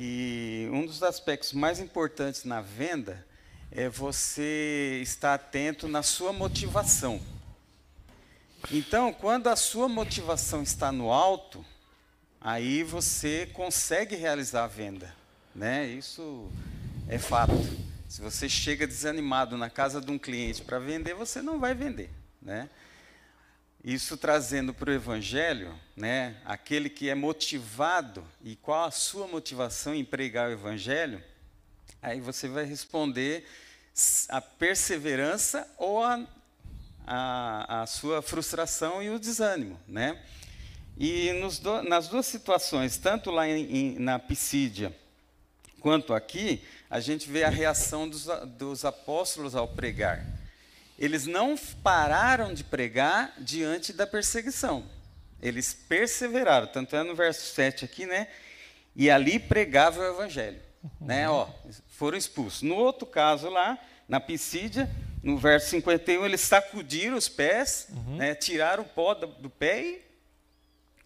E um dos aspectos mais importantes na venda é você estar atento na sua motivação. Então, quando a sua motivação está no alto, aí você consegue realizar a venda. né? Isso é fato. Se você chega desanimado na casa de um cliente para vender, você não vai vender, né? Isso trazendo para o Evangelho, né, aquele que é motivado, e qual a sua motivação em pregar o Evangelho, aí você vai responder a perseverança ou a, a, a sua frustração e o desânimo. Né? E do, nas duas situações, tanto lá em, em, na Pisídia quanto aqui, a gente vê a reação dos, dos apóstolos ao pregar eles não pararam de pregar diante da perseguição. Eles perseveraram, tanto é no verso 7 aqui, né? E ali pregava o evangelho, uhum. né? Ó, foram expulsos. No outro caso lá, na Pisídia, no verso 51, eles sacudiram os pés, uhum. né? tiraram o pó do, do pé e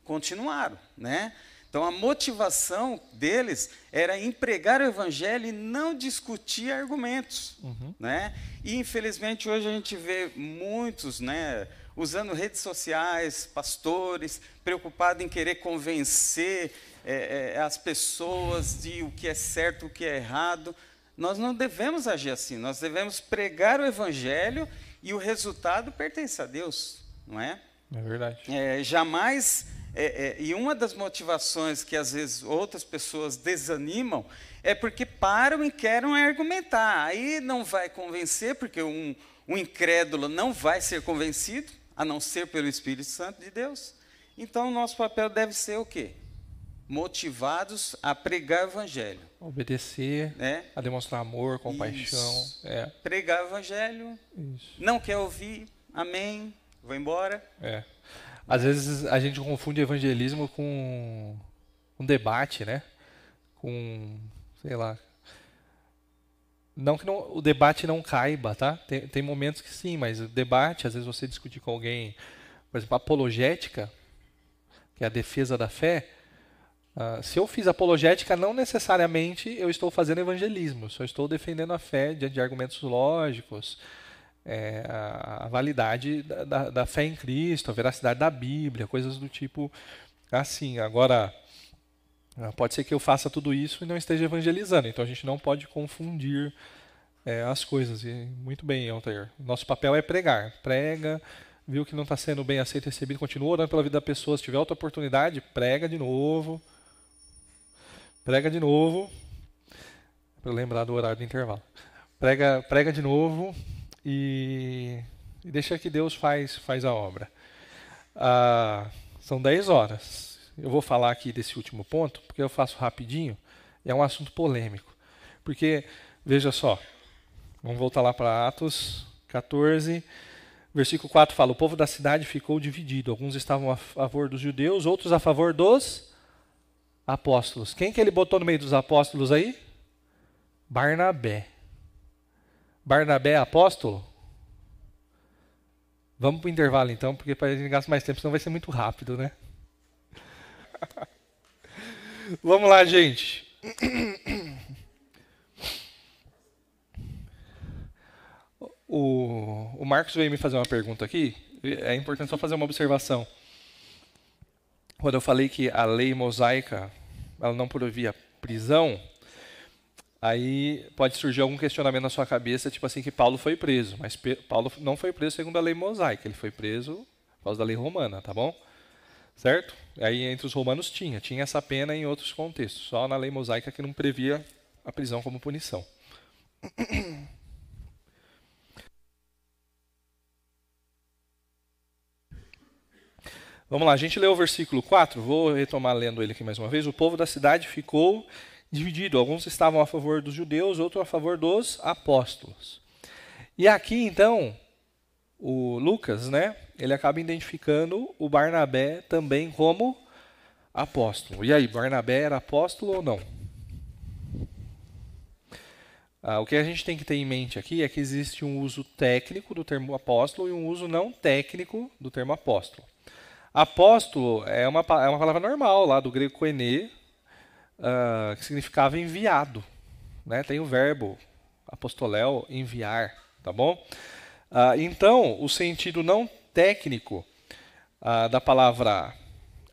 continuaram, né? Então a motivação deles era empregar o evangelho e não discutir argumentos, uhum. né? E infelizmente hoje a gente vê muitos, né, usando redes sociais, pastores preocupados em querer convencer é, é, as pessoas de o que é certo, o que é errado. Nós não devemos agir assim. Nós devemos pregar o evangelho e o resultado pertence a Deus, não é? É verdade. É, jamais é, é, e uma das motivações que às vezes outras pessoas desanimam é porque param e querem argumentar. Aí não vai convencer, porque um, um incrédulo não vai ser convencido, a não ser pelo Espírito Santo de Deus. Então, nosso papel deve ser o quê? Motivados a pregar o Evangelho. Obedecer, né? a demonstrar amor, compaixão. É. Pregar o Evangelho. Isso. Não quer ouvir, amém, vou embora. É. Às vezes a gente confunde evangelismo com um debate, né? Com, sei lá. Não que não, o debate não caiba, tá? Tem, tem momentos que sim, mas o debate, às vezes você discutir com alguém, por exemplo, apologética, que é a defesa da fé. Uh, se eu fiz apologética, não necessariamente eu estou fazendo evangelismo, só estou defendendo a fé diante de argumentos lógicos, é, a, validade da, da, da, fé em Cristo, a veracidade da Bíblia, coisas do tipo assim. Agora, ah, pode ser que eu faça tudo isso e não esteja evangelizando, então a gente não pode confundir é, as coisas. E, muito bem, Altair. Nosso papel é pregar. Prega, viu que não está sendo bem aceito, recebido, continua orando pela vida da pessoa. Se tiver outra oportunidade, prega de novo. Prega de novo. Para lembrar do horário do intervalo. Prega, prega de novo e, e deixa que Deus faz, faz a obra. Ah, são 10 horas. Eu vou falar aqui desse último ponto, porque eu faço rapidinho, é um assunto polêmico. Porque, veja só, vamos voltar lá para Atos 14, versículo 4 fala: O povo da cidade ficou dividido. Alguns estavam a favor dos judeus, outros a favor dos apóstolos. Quem que ele botou no meio dos apóstolos aí? Barnabé. Barnabé apóstolo? Vamos para o intervalo então, porque para a gente gastar mais tempo, senão vai ser muito rápido, né? Vamos lá, gente. O, o Marcos veio me fazer uma pergunta aqui. É importante só fazer uma observação. Quando eu falei que a lei mosaica ela não provia prisão, aí pode surgir algum questionamento na sua cabeça, tipo assim, que Paulo foi preso. Mas Paulo não foi preso segundo a lei mosaica, ele foi preso por causa da lei romana, tá bom? Certo? Aí entre os romanos tinha, tinha essa pena em outros contextos, só na lei mosaica que não previa a prisão como punição. Vamos lá, a gente leu o versículo 4, vou retomar lendo ele aqui mais uma vez. O povo da cidade ficou dividido. Alguns estavam a favor dos judeus, outros a favor dos apóstolos. E aqui, então, o Lucas, né, ele acaba identificando o Barnabé também como apóstolo. E aí, Barnabé era apóstolo ou não? Ah, o que a gente tem que ter em mente aqui é que existe um uso técnico do termo apóstolo e um uso não técnico do termo apóstolo. Apóstolo é uma, é uma palavra normal lá do grego koine, uh, que significava enviado. Né? Tem o verbo apostoléu, enviar, tá bom? Uh, então, o sentido não técnico uh, da palavra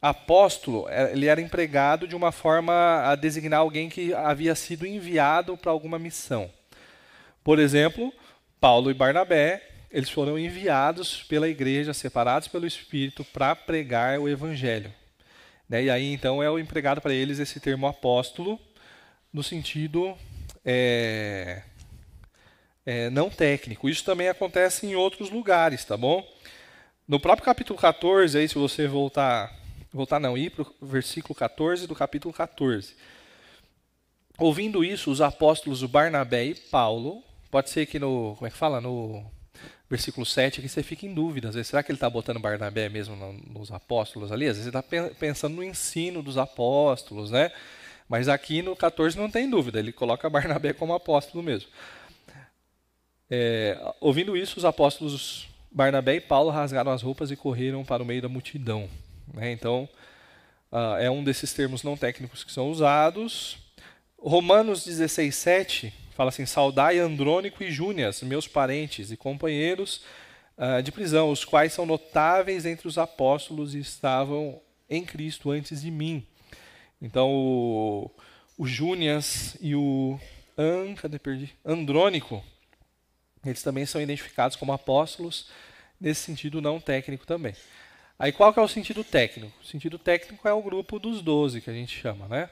apóstolo, é, ele era empregado de uma forma a designar alguém que havia sido enviado para alguma missão. Por exemplo, Paulo e Barnabé, eles foram enviados pela igreja, separados pelo Espírito, para pregar o evangelho. Né? E aí, então, é o empregado para eles esse termo apóstolo, no sentido é, é, não técnico. Isso também acontece em outros lugares, tá bom? No próprio capítulo 14, aí, se você voltar voltar não, ir para o versículo 14 do capítulo 14. Ouvindo isso, os apóstolos Barnabé e Paulo, pode ser que no, como é que fala, no versículo 7 aqui você fica em dúvida, às vezes, será que ele está botando Barnabé mesmo nos apóstolos ali? Às vezes ele está pensando no ensino dos apóstolos, né? Mas aqui no 14 não tem dúvida, ele coloca Barnabé como apóstolo mesmo. É, ouvindo isso, os apóstolos Barnabé e Paulo rasgaram as roupas e correram para o meio da multidão. Né? Então, uh, é um desses termos não técnicos que são usados. Romanos 16, 7 fala assim: Saudai Andrônico e Júnias, meus parentes e companheiros uh, de prisão, os quais são notáveis entre os apóstolos e estavam em Cristo antes de mim. Então, o, o Júnias e o An, cadê, perdi? Andrônico, eles também são identificados como apóstolos, nesse sentido não técnico também. Aí qual que é o sentido técnico? O sentido técnico é o grupo dos doze que a gente chama, né?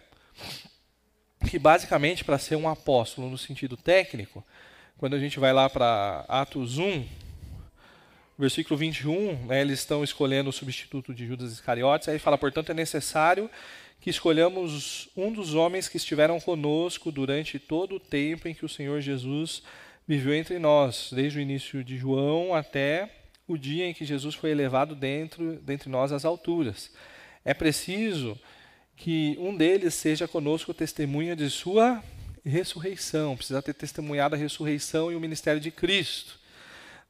Que basicamente para ser um apóstolo no sentido técnico, quando a gente vai lá para Atos 1, versículo 21, né, eles estão escolhendo o substituto de Judas Iscariotes, aí fala, portanto, é necessário que escolhamos um dos homens que estiveram conosco durante todo o tempo em que o Senhor Jesus viveu entre nós, desde o início de João até o dia em que Jesus foi elevado dentro dentre nós às alturas. É preciso que um deles seja conosco testemunha de sua ressurreição, precisa ter testemunhado a ressurreição e o ministério de Cristo.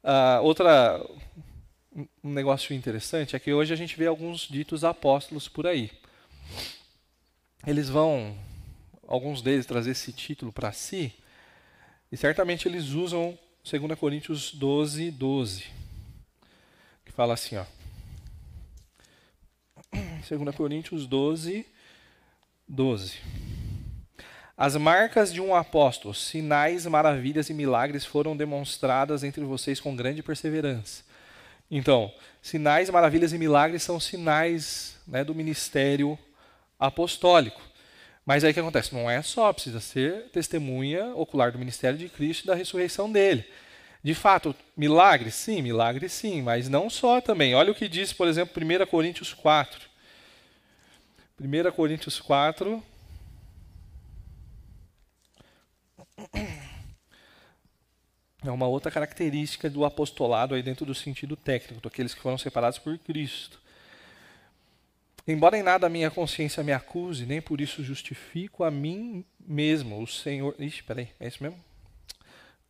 Uh, outra um negócio interessante é que hoje a gente vê alguns ditos apóstolos por aí. Eles vão, alguns deles, trazer esse título para si, e certamente eles usam 2 Coríntios 12, 12 fala assim, ó. 2 Coríntios 12, 12. As marcas de um apóstolo, sinais, maravilhas e milagres foram demonstradas entre vocês com grande perseverança. Então, sinais, maravilhas e milagres são sinais né, do ministério apostólico. Mas aí o que acontece? Não é só, precisa ser testemunha ocular do ministério de Cristo e da ressurreição dele. De fato, milagre? Sim, milagre sim, mas não só também. Olha o que diz, por exemplo, 1 Coríntios 4. 1 Coríntios 4. É uma outra característica do apostolado aí dentro do sentido técnico, daqueles que foram separados por Cristo. Embora em nada a minha consciência me acuse, nem por isso justifico a mim mesmo, o Senhor. Ixi, peraí, é isso mesmo?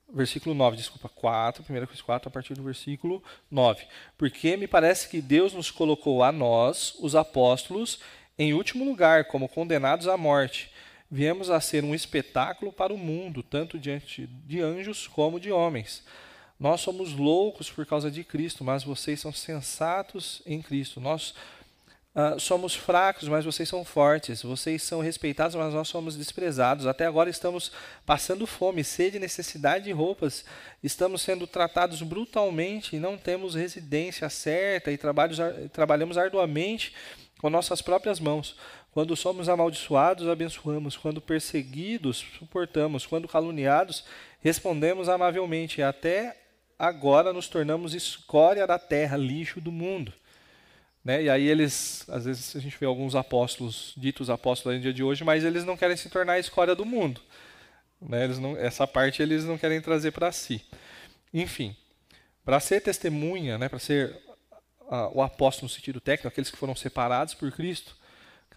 versículo 9, desculpa, 4, 1 Coríntios 4, a partir do versículo 9. Porque me parece que Deus nos colocou a nós, os apóstolos, em último lugar, como condenados à morte. Viemos a ser um espetáculo para o mundo, tanto diante de anjos como de homens. Nós somos loucos por causa de Cristo, mas vocês são sensatos em Cristo. Nós Uh, somos fracos, mas vocês são fortes. Vocês são respeitados, mas nós somos desprezados. Até agora estamos passando fome, sede, necessidade de roupas. Estamos sendo tratados brutalmente e não temos residência certa e trabalhamos arduamente com nossas próprias mãos. Quando somos amaldiçoados, abençoamos. Quando perseguidos, suportamos. Quando caluniados, respondemos amavelmente. Até agora nos tornamos escória da terra, lixo do mundo. Né? E aí eles, às vezes a gente vê alguns apóstolos, ditos apóstolos no dia de hoje, mas eles não querem se tornar a escória do mundo. Né? Eles não, essa parte eles não querem trazer para si. Enfim, para ser testemunha, né, para ser uh, o apóstolo no sentido técnico, aqueles que foram separados por Cristo,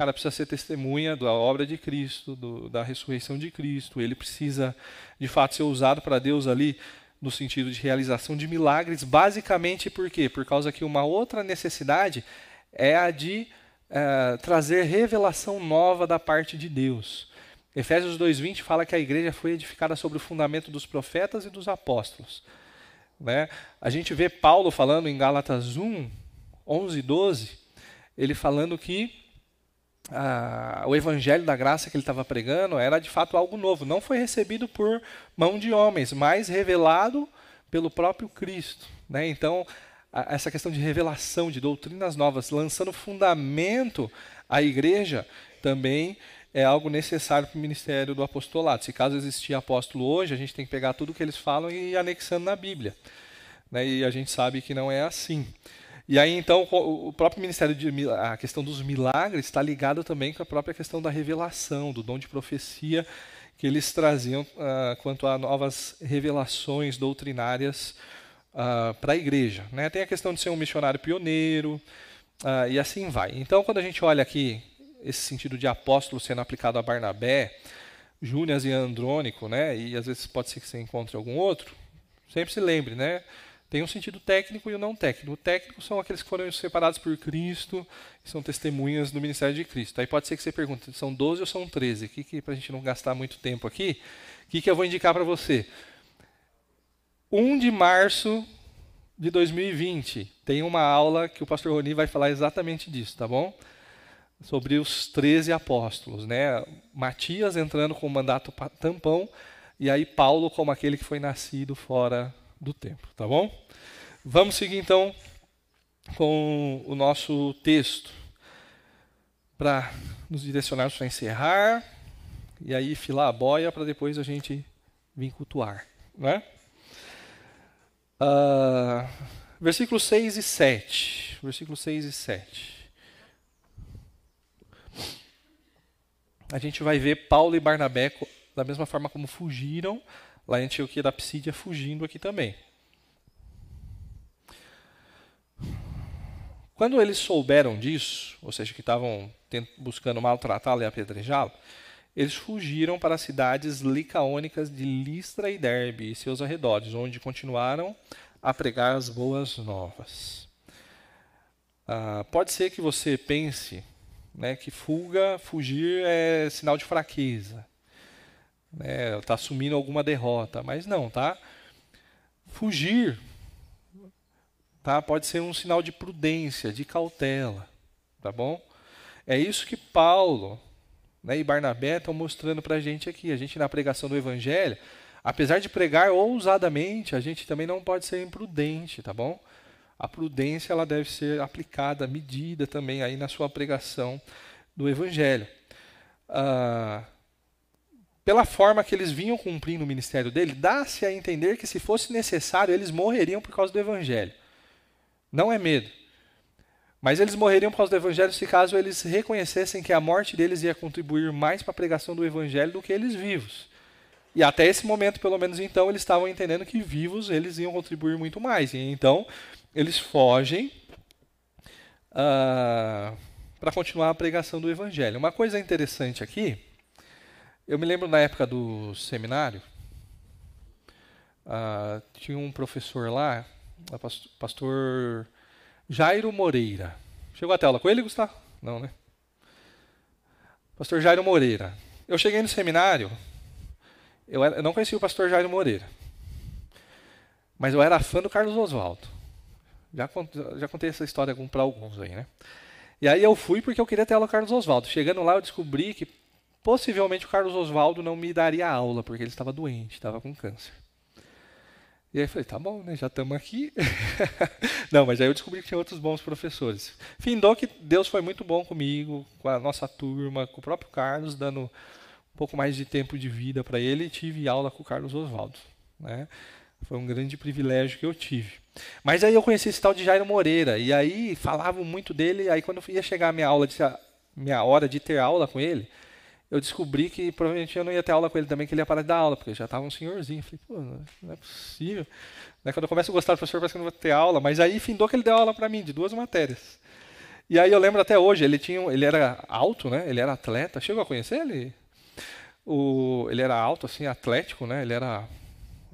cara precisa ser testemunha da obra de Cristo, do, da ressurreição de Cristo. Ele precisa, de fato, ser usado para Deus ali no sentido de realização de milagres, basicamente por quê? Por causa que uma outra necessidade é a de é, trazer revelação nova da parte de Deus. Efésios 2:20 fala que a igreja foi edificada sobre o fundamento dos profetas e dos apóstolos. Né? A gente vê Paulo falando em Gálatas 1, 11 e 12, ele falando que ah, o evangelho da graça que ele estava pregando era de fato algo novo. Não foi recebido por mão de homens, mas revelado pelo próprio Cristo. Né? Então, a, essa questão de revelação, de doutrinas novas, lançando fundamento à igreja, também é algo necessário para o ministério do apostolado. Se caso existir apóstolo hoje, a gente tem que pegar tudo que eles falam e ir anexando na Bíblia. Né? E a gente sabe que não é assim. E aí, então, o próprio ministério de a questão dos milagres está ligado também com a própria questão da revelação, do dom de profecia que eles traziam uh, quanto a novas revelações doutrinárias uh, para a igreja. Né? Tem a questão de ser um missionário pioneiro uh, e assim vai. Então, quando a gente olha aqui esse sentido de apóstolo sendo aplicado a Barnabé, Júnias e Andrônico, né? e às vezes pode ser que você encontre algum outro, sempre se lembre, né? Tem um sentido técnico e o um não técnico. O técnico são aqueles que foram separados por Cristo e são testemunhas do ministério de Cristo. Aí pode ser que você pergunte, são 12 ou são 13? Que, que, para a gente não gastar muito tempo aqui, o que, que eu vou indicar para você? 1 de março de 2020, tem uma aula que o pastor Roni vai falar exatamente disso, tá bom? Sobre os 13 apóstolos, né? Matias entrando com o mandato tampão, e aí Paulo como aquele que foi nascido fora do templo, tá bom? Vamos seguir então com o nosso texto para nos direcionarmos para encerrar e aí filar a boia para depois a gente vir cultuar, né? Uh, versículos 6 e 7. Versículos 6 e 7. A gente vai ver Paulo e Barnabé da mesma forma como fugiram lá em Antioquia da Psídia fugindo aqui também. Quando eles souberam disso, ou seja, que estavam buscando maltratá-lo e apedrejá-lo, eles fugiram para as cidades licaônicas de Listra e Derbe e seus arredores, onde continuaram a pregar as boas novas. Ah, pode ser que você pense né, que fuga, fugir é sinal de fraqueza né, está assumindo alguma derrota, mas não, tá? Fugir, tá? Pode ser um sinal de prudência, de cautela, tá bom? É isso que Paulo né, e Barnabé estão mostrando para a gente aqui. A gente na pregação do Evangelho, apesar de pregar ousadamente, a gente também não pode ser imprudente, tá bom? A prudência ela deve ser aplicada, medida também aí na sua pregação do Evangelho. Ah, pela forma que eles vinham cumprindo o ministério dele, dá-se a entender que se fosse necessário, eles morreriam por causa do evangelho. Não é medo. Mas eles morreriam por causa do evangelho se caso eles reconhecessem que a morte deles ia contribuir mais para a pregação do evangelho do que eles vivos. E até esse momento, pelo menos então, eles estavam entendendo que vivos eles iam contribuir muito mais. E então, eles fogem uh, para continuar a pregação do evangelho. Uma coisa interessante aqui eu me lembro na época do seminário, uh, tinha um professor lá, pastor Jairo Moreira. Chegou até aula com ele, Gustavo? Não, né? Pastor Jairo Moreira. Eu cheguei no seminário, eu, era, eu não conhecia o pastor Jairo Moreira, mas eu era fã do Carlos Oswaldo. Já, já contei essa história para alguns aí, né? E aí eu fui porque eu queria ter aula com o Carlos Oswaldo. Chegando lá, eu descobri que Possivelmente o Carlos Oswaldo não me daria aula, porque ele estava doente, estava com câncer. E aí eu falei, tá bom, né? Já estamos aqui. não, mas aí eu descobri que tinha outros bons professores. Findou que Deus foi muito bom comigo, com a nossa turma, com o próprio Carlos, dando um pouco mais de tempo de vida para ele, e tive aula com o Carlos Oswaldo. Né? Foi um grande privilégio que eu tive. Mas aí eu conheci esse tal de Jairo Moreira, e aí falavam muito dele, aí quando ia chegar a minha aula, minha hora de ter aula com ele, eu descobri que provavelmente eu não ia ter aula com ele também, que ele ia parar de dar aula, porque já estava um senhorzinho. Falei, pô, não é possível. Né, quando eu começo a gostar do professor, parece que eu não vou ter aula. Mas aí findou que ele deu aula para mim, de duas matérias. E aí eu lembro até hoje, ele tinha, ele era alto, né? Ele era atleta. Chegou a conhecer ele? O, ele era alto, assim, atlético, né? Ele era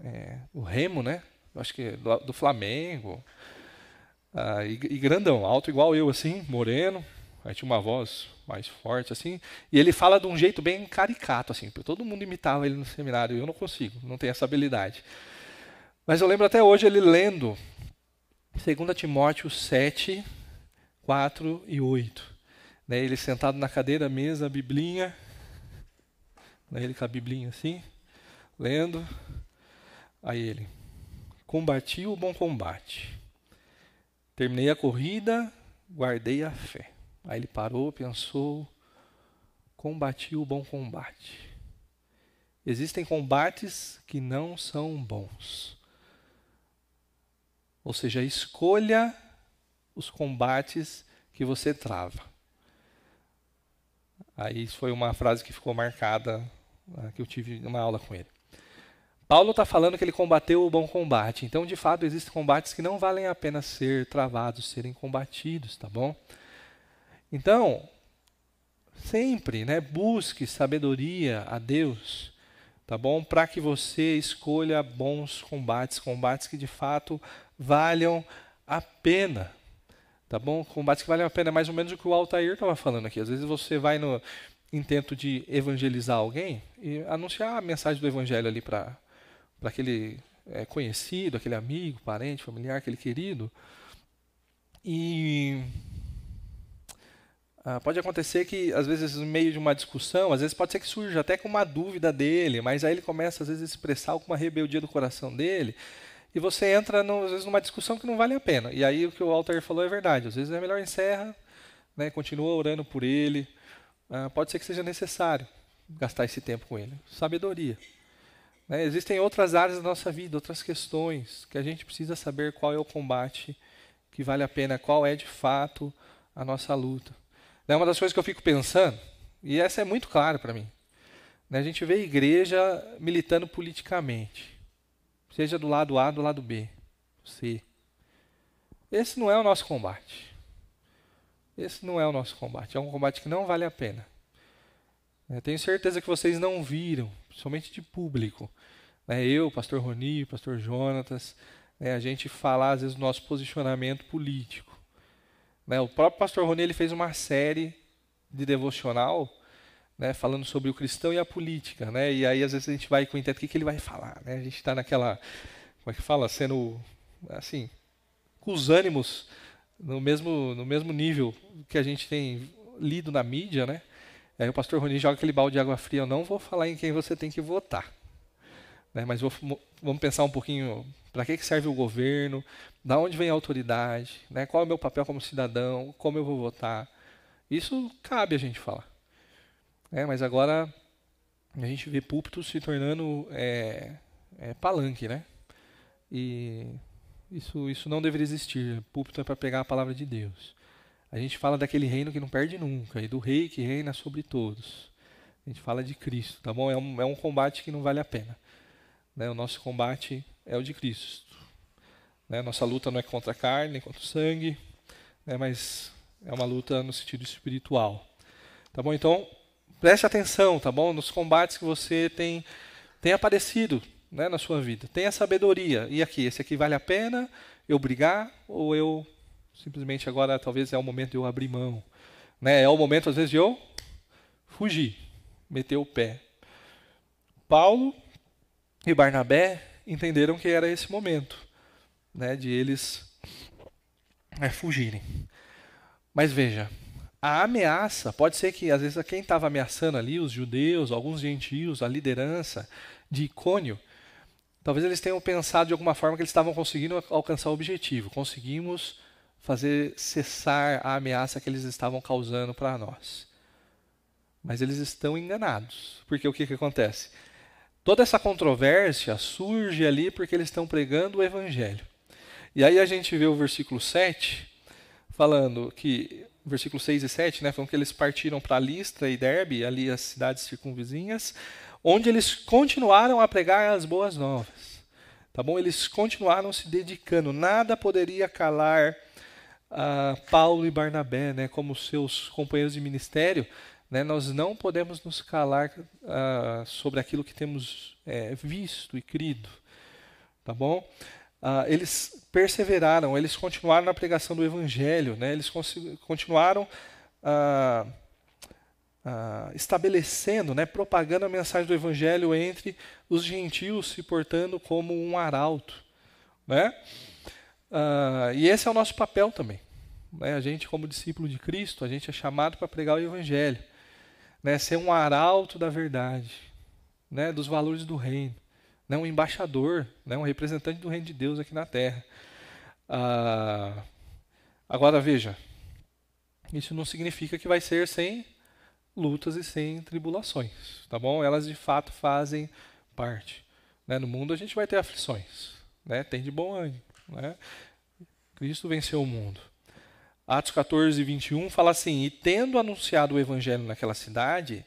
é, o Remo, né? Acho que do, do Flamengo. Ah, e, e grandão, alto igual eu, assim, moreno. Aí tinha uma voz mais forte, assim. E ele fala de um jeito bem caricato, assim. Todo mundo imitava ele no seminário. Eu não consigo, não tenho essa habilidade. Mas eu lembro até hoje ele lendo 2 Timóteo 7, 4 e 8. Né, ele sentado na cadeira, mesa, biblinha, né, ele com a biblinha assim, lendo. Aí ele, combati o bom combate, terminei a corrida, guardei a fé. Aí ele parou, pensou, combati o bom combate. Existem combates que não são bons. Ou seja, escolha os combates que você trava. Aí foi uma frase que ficou marcada, né, que eu tive uma aula com ele. Paulo está falando que ele combateu o bom combate. Então, de fato, existem combates que não valem a pena ser travados, serem combatidos, tá bom? Então, sempre, né, busque sabedoria a Deus, tá bom? Para que você escolha bons combates, combates que de fato valham a pena, tá bom? Combates que valem a pena, é mais ou menos o que o Altair estava falando aqui. Às vezes você vai no intento de evangelizar alguém e anunciar a mensagem do evangelho ali para para aquele é, conhecido, aquele amigo, parente, familiar, aquele querido. E ah, pode acontecer que, às vezes, no meio de uma discussão, às vezes pode ser que surja até com uma dúvida dele, mas aí ele começa, às vezes, a expressar alguma rebeldia do coração dele, e você entra, no, às vezes, numa discussão que não vale a pena. E aí o que o Walter falou é verdade. Às vezes é melhor encerra, né, continua orando por ele. Ah, pode ser que seja necessário gastar esse tempo com ele. Sabedoria. Né? Existem outras áreas da nossa vida, outras questões, que a gente precisa saber qual é o combate que vale a pena, qual é de fato a nossa luta. É uma das coisas que eu fico pensando, e essa é muito clara para mim. Né? A gente vê a igreja militando politicamente, seja do lado A, do lado B, C. Esse não é o nosso combate. Esse não é o nosso combate. É um combate que não vale a pena. Eu tenho certeza que vocês não viram somente de público. Né? Eu, pastor Roni, pastor Jonatas, né? a gente falar às vezes do nosso posicionamento político. Né? O próprio pastor Roni ele fez uma série de devocional né, falando sobre o cristão e a política, né? E aí às vezes a gente vai com o intento, o que, que ele vai falar, né? A gente está naquela, como é que fala, sendo assim, com os ânimos no mesmo no mesmo nível que a gente tem lido na mídia, né? Aí o pastor Rony joga aquele balde de água fria. Eu não vou falar em quem você tem que votar. Né? Mas vou, vamos pensar um pouquinho para que, serve o governo, da onde vem a autoridade, né? qual é o meu papel como cidadão, como eu vou votar. Isso cabe a gente falar. É, mas agora a gente vê púlpitos se tornando é, é, palanque, né? E isso, isso não deveria existir. Púlpito é para pegar a palavra de Deus. A gente fala daquele reino que não perde nunca e do rei que reina sobre todos. A gente fala de Cristo, tá bom? É um, é um combate que não vale a pena. Né? O nosso combate é o de Cristo. Né? Nossa luta não é contra a carne, contra o sangue, né? mas é uma luta no sentido espiritual. Tá bom? Então, preste atenção, tá bom? Nos combates que você tem, tem aparecido né, na sua vida. Tenha sabedoria. E aqui, esse aqui vale a pena eu brigar ou eu simplesmente agora talvez é o momento de eu abrir mão. Né? É o momento, às vezes, de eu fugir, meter o pé. Paulo e Barnabé entenderam que era esse momento né, de eles é, fugirem. Mas veja, a ameaça, pode ser que às vezes quem estava ameaçando ali, os judeus, alguns gentios, a liderança de Icônio, talvez eles tenham pensado de alguma forma que eles estavam conseguindo alcançar o objetivo. Conseguimos fazer cessar a ameaça que eles estavam causando para nós. Mas eles estão enganados. Porque o que, que acontece? Toda essa controvérsia surge ali porque eles estão pregando o evangelho. E aí a gente vê o versículo 7 falando que versículo 6 e 7, né, falando que eles partiram para Listra e Derbe, ali as cidades circunvizinhas, onde eles continuaram a pregar as boas novas. Tá bom? Eles continuaram se dedicando, nada poderia calar uh, Paulo e Barnabé, né, como seus companheiros de ministério, né, nós não podemos nos calar uh, sobre aquilo que temos é, visto e crido, tá bom? Uh, eles perseveraram, eles continuaram na pregação do evangelho, né, eles continuaram estabelecendo, né, propagando a mensagem do evangelho entre os gentios, se portando como um arauto, né? Uh, e esse é o nosso papel também. né, a gente como discípulo de Cristo, a gente é chamado para pregar o Evangelho, né, ser um arauto da verdade, né, dos valores do reino, né, um embaixador, né, um representante do reino de Deus aqui na Terra. Ah, agora veja, isso não significa que vai ser sem lutas e sem tribulações, tá bom? Elas de fato fazem parte. Né? No mundo a gente vai ter aflições, né? Tem de bom ânimo, né? Cristo venceu o mundo. Atos 14, 21 fala assim: E tendo anunciado o evangelho naquela cidade,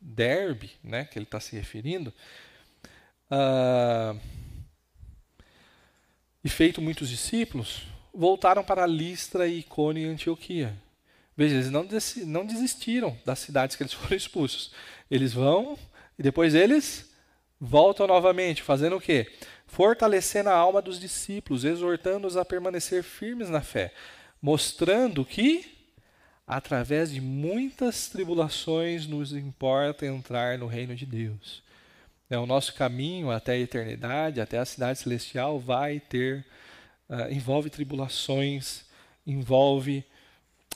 Derbe, né, que ele está se referindo, uh, e feito muitos discípulos, voltaram para Listra, Icônio e Antioquia. Veja, eles não, não desistiram das cidades que eles foram expulsos. Eles vão e depois eles voltam novamente, fazendo o quê? Fortalecendo a alma dos discípulos, exortando-os a permanecer firmes na fé, mostrando que, através de muitas tribulações, nos importa entrar no reino de Deus. É, o nosso caminho até a eternidade, até a cidade celestial, vai ter, uh, envolve tribulações, envolve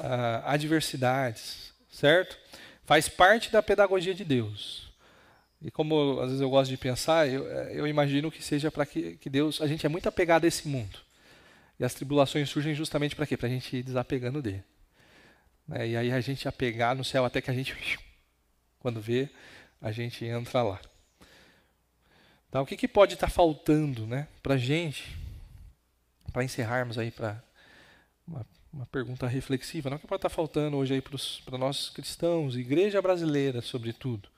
uh, adversidades, certo? Faz parte da pedagogia de Deus. E como às vezes eu gosto de pensar, eu, eh, eu imagino que seja para que, que Deus. A gente é muito apegado a esse mundo. E as tribulações surgem justamente para quê? Para a gente ir desapegando dele. Né? E aí a gente apegar no céu até que a gente, quando vê, a gente entra lá. Então, o que, que pode estar tá faltando né, para a gente, para encerrarmos aí para uma, uma, pergunta reflexiva, não o que pode estar tá faltando hoje aí para nós cristãos, igreja brasileira, sobretudo?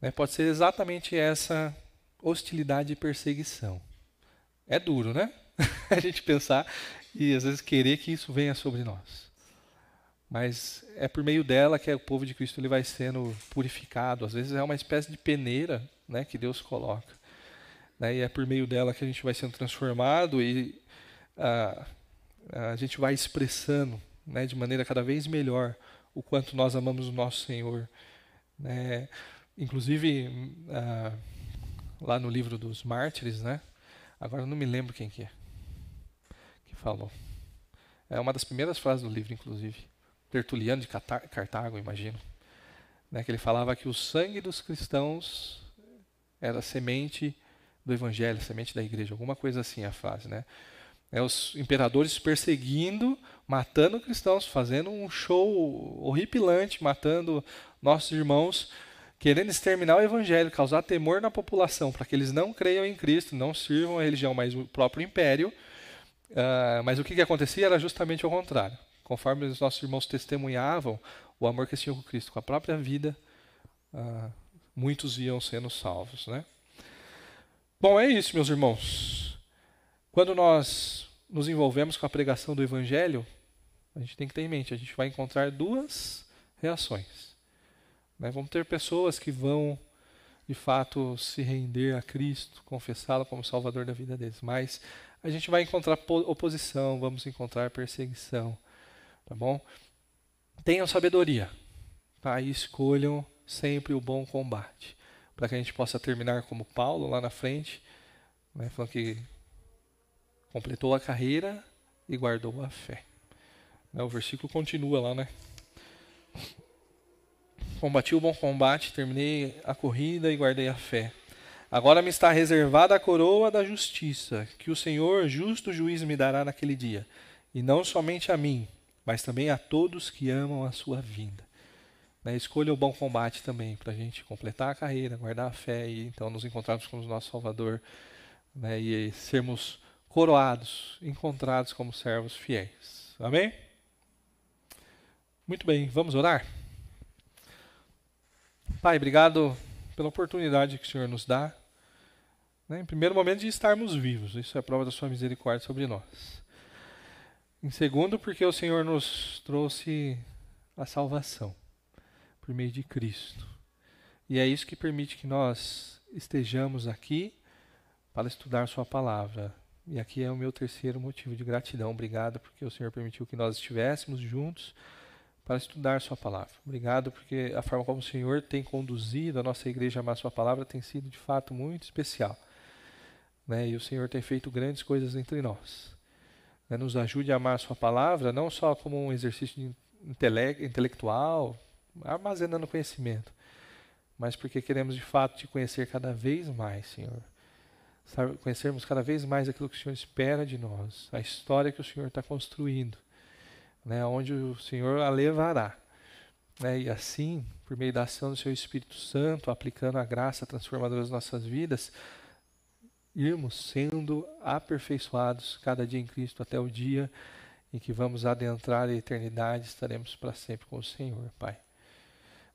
Né, pode ser exatamente essa hostilidade e perseguição. É duro, né? a gente pensar e às vezes querer que isso venha sobre nós. Mas é por meio dela que o povo de Cristo ele vai sendo purificado. Às vezes é uma espécie de peneira né, que Deus coloca. Né, e é por meio dela que a gente vai sendo transformado e a, a gente vai expressando né, de maneira cada vez melhor o quanto nós amamos o nosso Senhor. Né? Inclusive, lá no livro dos mártires, né? Agora eu não me lembro quem que é que falou. É uma das primeiras frases do livro, inclusive. Tertuliano de Cartago, imagino. Né, que ele falava que o sangue dos cristãos era semente do evangelho, semente da igreja, alguma coisa assim a frase, né? É, os imperadores perseguindo, matando cristãos, fazendo um show horripilante, matando nossos irmãos, querendo exterminar o evangelho, causar temor na população, para que eles não creiam em Cristo, não sirvam a religião, mas o próprio império. Uh, mas o que, que acontecia era justamente o contrário. Conforme os nossos irmãos testemunhavam o amor que eles tinham com Cristo, com a própria vida, uh, muitos iam sendo salvos, né? Bom, é isso, meus irmãos. Quando nós nos envolvemos com a pregação do Evangelho, a gente tem que ter em mente, a gente vai encontrar duas reações. Né? Vamos ter pessoas que vão, de fato, se render a Cristo, confessá-lo como Salvador da vida deles, mas a gente vai encontrar oposição, vamos encontrar perseguição, tá bom? Tenham sabedoria, tá? E escolham sempre o bom combate. Para que a gente possa terminar como Paulo lá na frente, né, falando que completou a carreira e guardou a fé. Né, o versículo continua lá, né? Combati o bom combate, terminei a corrida e guardei a fé. Agora me está reservada a coroa da justiça, que o Senhor, justo juiz, me dará naquele dia, e não somente a mim, mas também a todos que amam a sua vinda. Né? Escolha o bom combate também, para a gente completar a carreira, guardar a fé e então nos encontrarmos com o nosso Salvador né? e sermos coroados, encontrados como servos fiéis. Amém? Muito bem, vamos orar? Pai, obrigado pela oportunidade que o Senhor nos dá. Né? Em primeiro momento, de estarmos vivos, isso é prova da Sua misericórdia sobre nós. Em segundo, porque o Senhor nos trouxe a salvação por meio de Cristo. E é isso que permite que nós estejamos aqui para estudar Sua palavra. E aqui é o meu terceiro motivo de gratidão. Obrigado porque o Senhor permitiu que nós estivéssemos juntos para estudar Sua palavra. Obrigado porque a forma como o Senhor tem conduzido a nossa igreja a amar Sua palavra tem sido de fato muito especial. Né? E o Senhor tem feito grandes coisas entre nós. né, nos ajude a amar Sua palavra, não só como um exercício intele intelectual, armazenando conhecimento, mas porque queremos de fato te conhecer cada vez mais, Senhor. Sabe, conhecermos cada vez mais aquilo que o Senhor espera de nós, a história que o Senhor está construindo, né, onde o Senhor a levará. Né, e assim, por meio da ação do Seu Espírito Santo, aplicando a graça transformadora das nossas vidas, irmos sendo aperfeiçoados cada dia em Cristo até o dia em que vamos adentrar a eternidade, estaremos para sempre com o Senhor, Pai.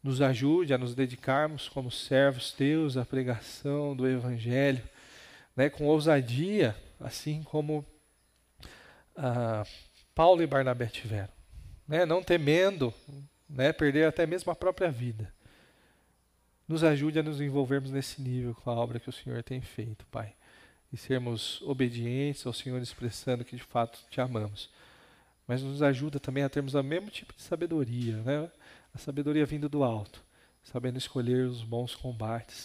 Nos ajude a nos dedicarmos como servos teus à pregação do Evangelho, né, com ousadia, assim como ah, Paulo e Barnabé tiveram, né, não temendo né, perder até mesmo a própria vida. Nos ajude a nos envolvermos nesse nível com a obra que o Senhor tem feito, Pai e sermos obedientes ao Senhor, expressando que de fato te amamos. Mas nos ajuda também a termos o mesmo tipo de sabedoria, né? a sabedoria vindo do alto, sabendo escolher os bons combates,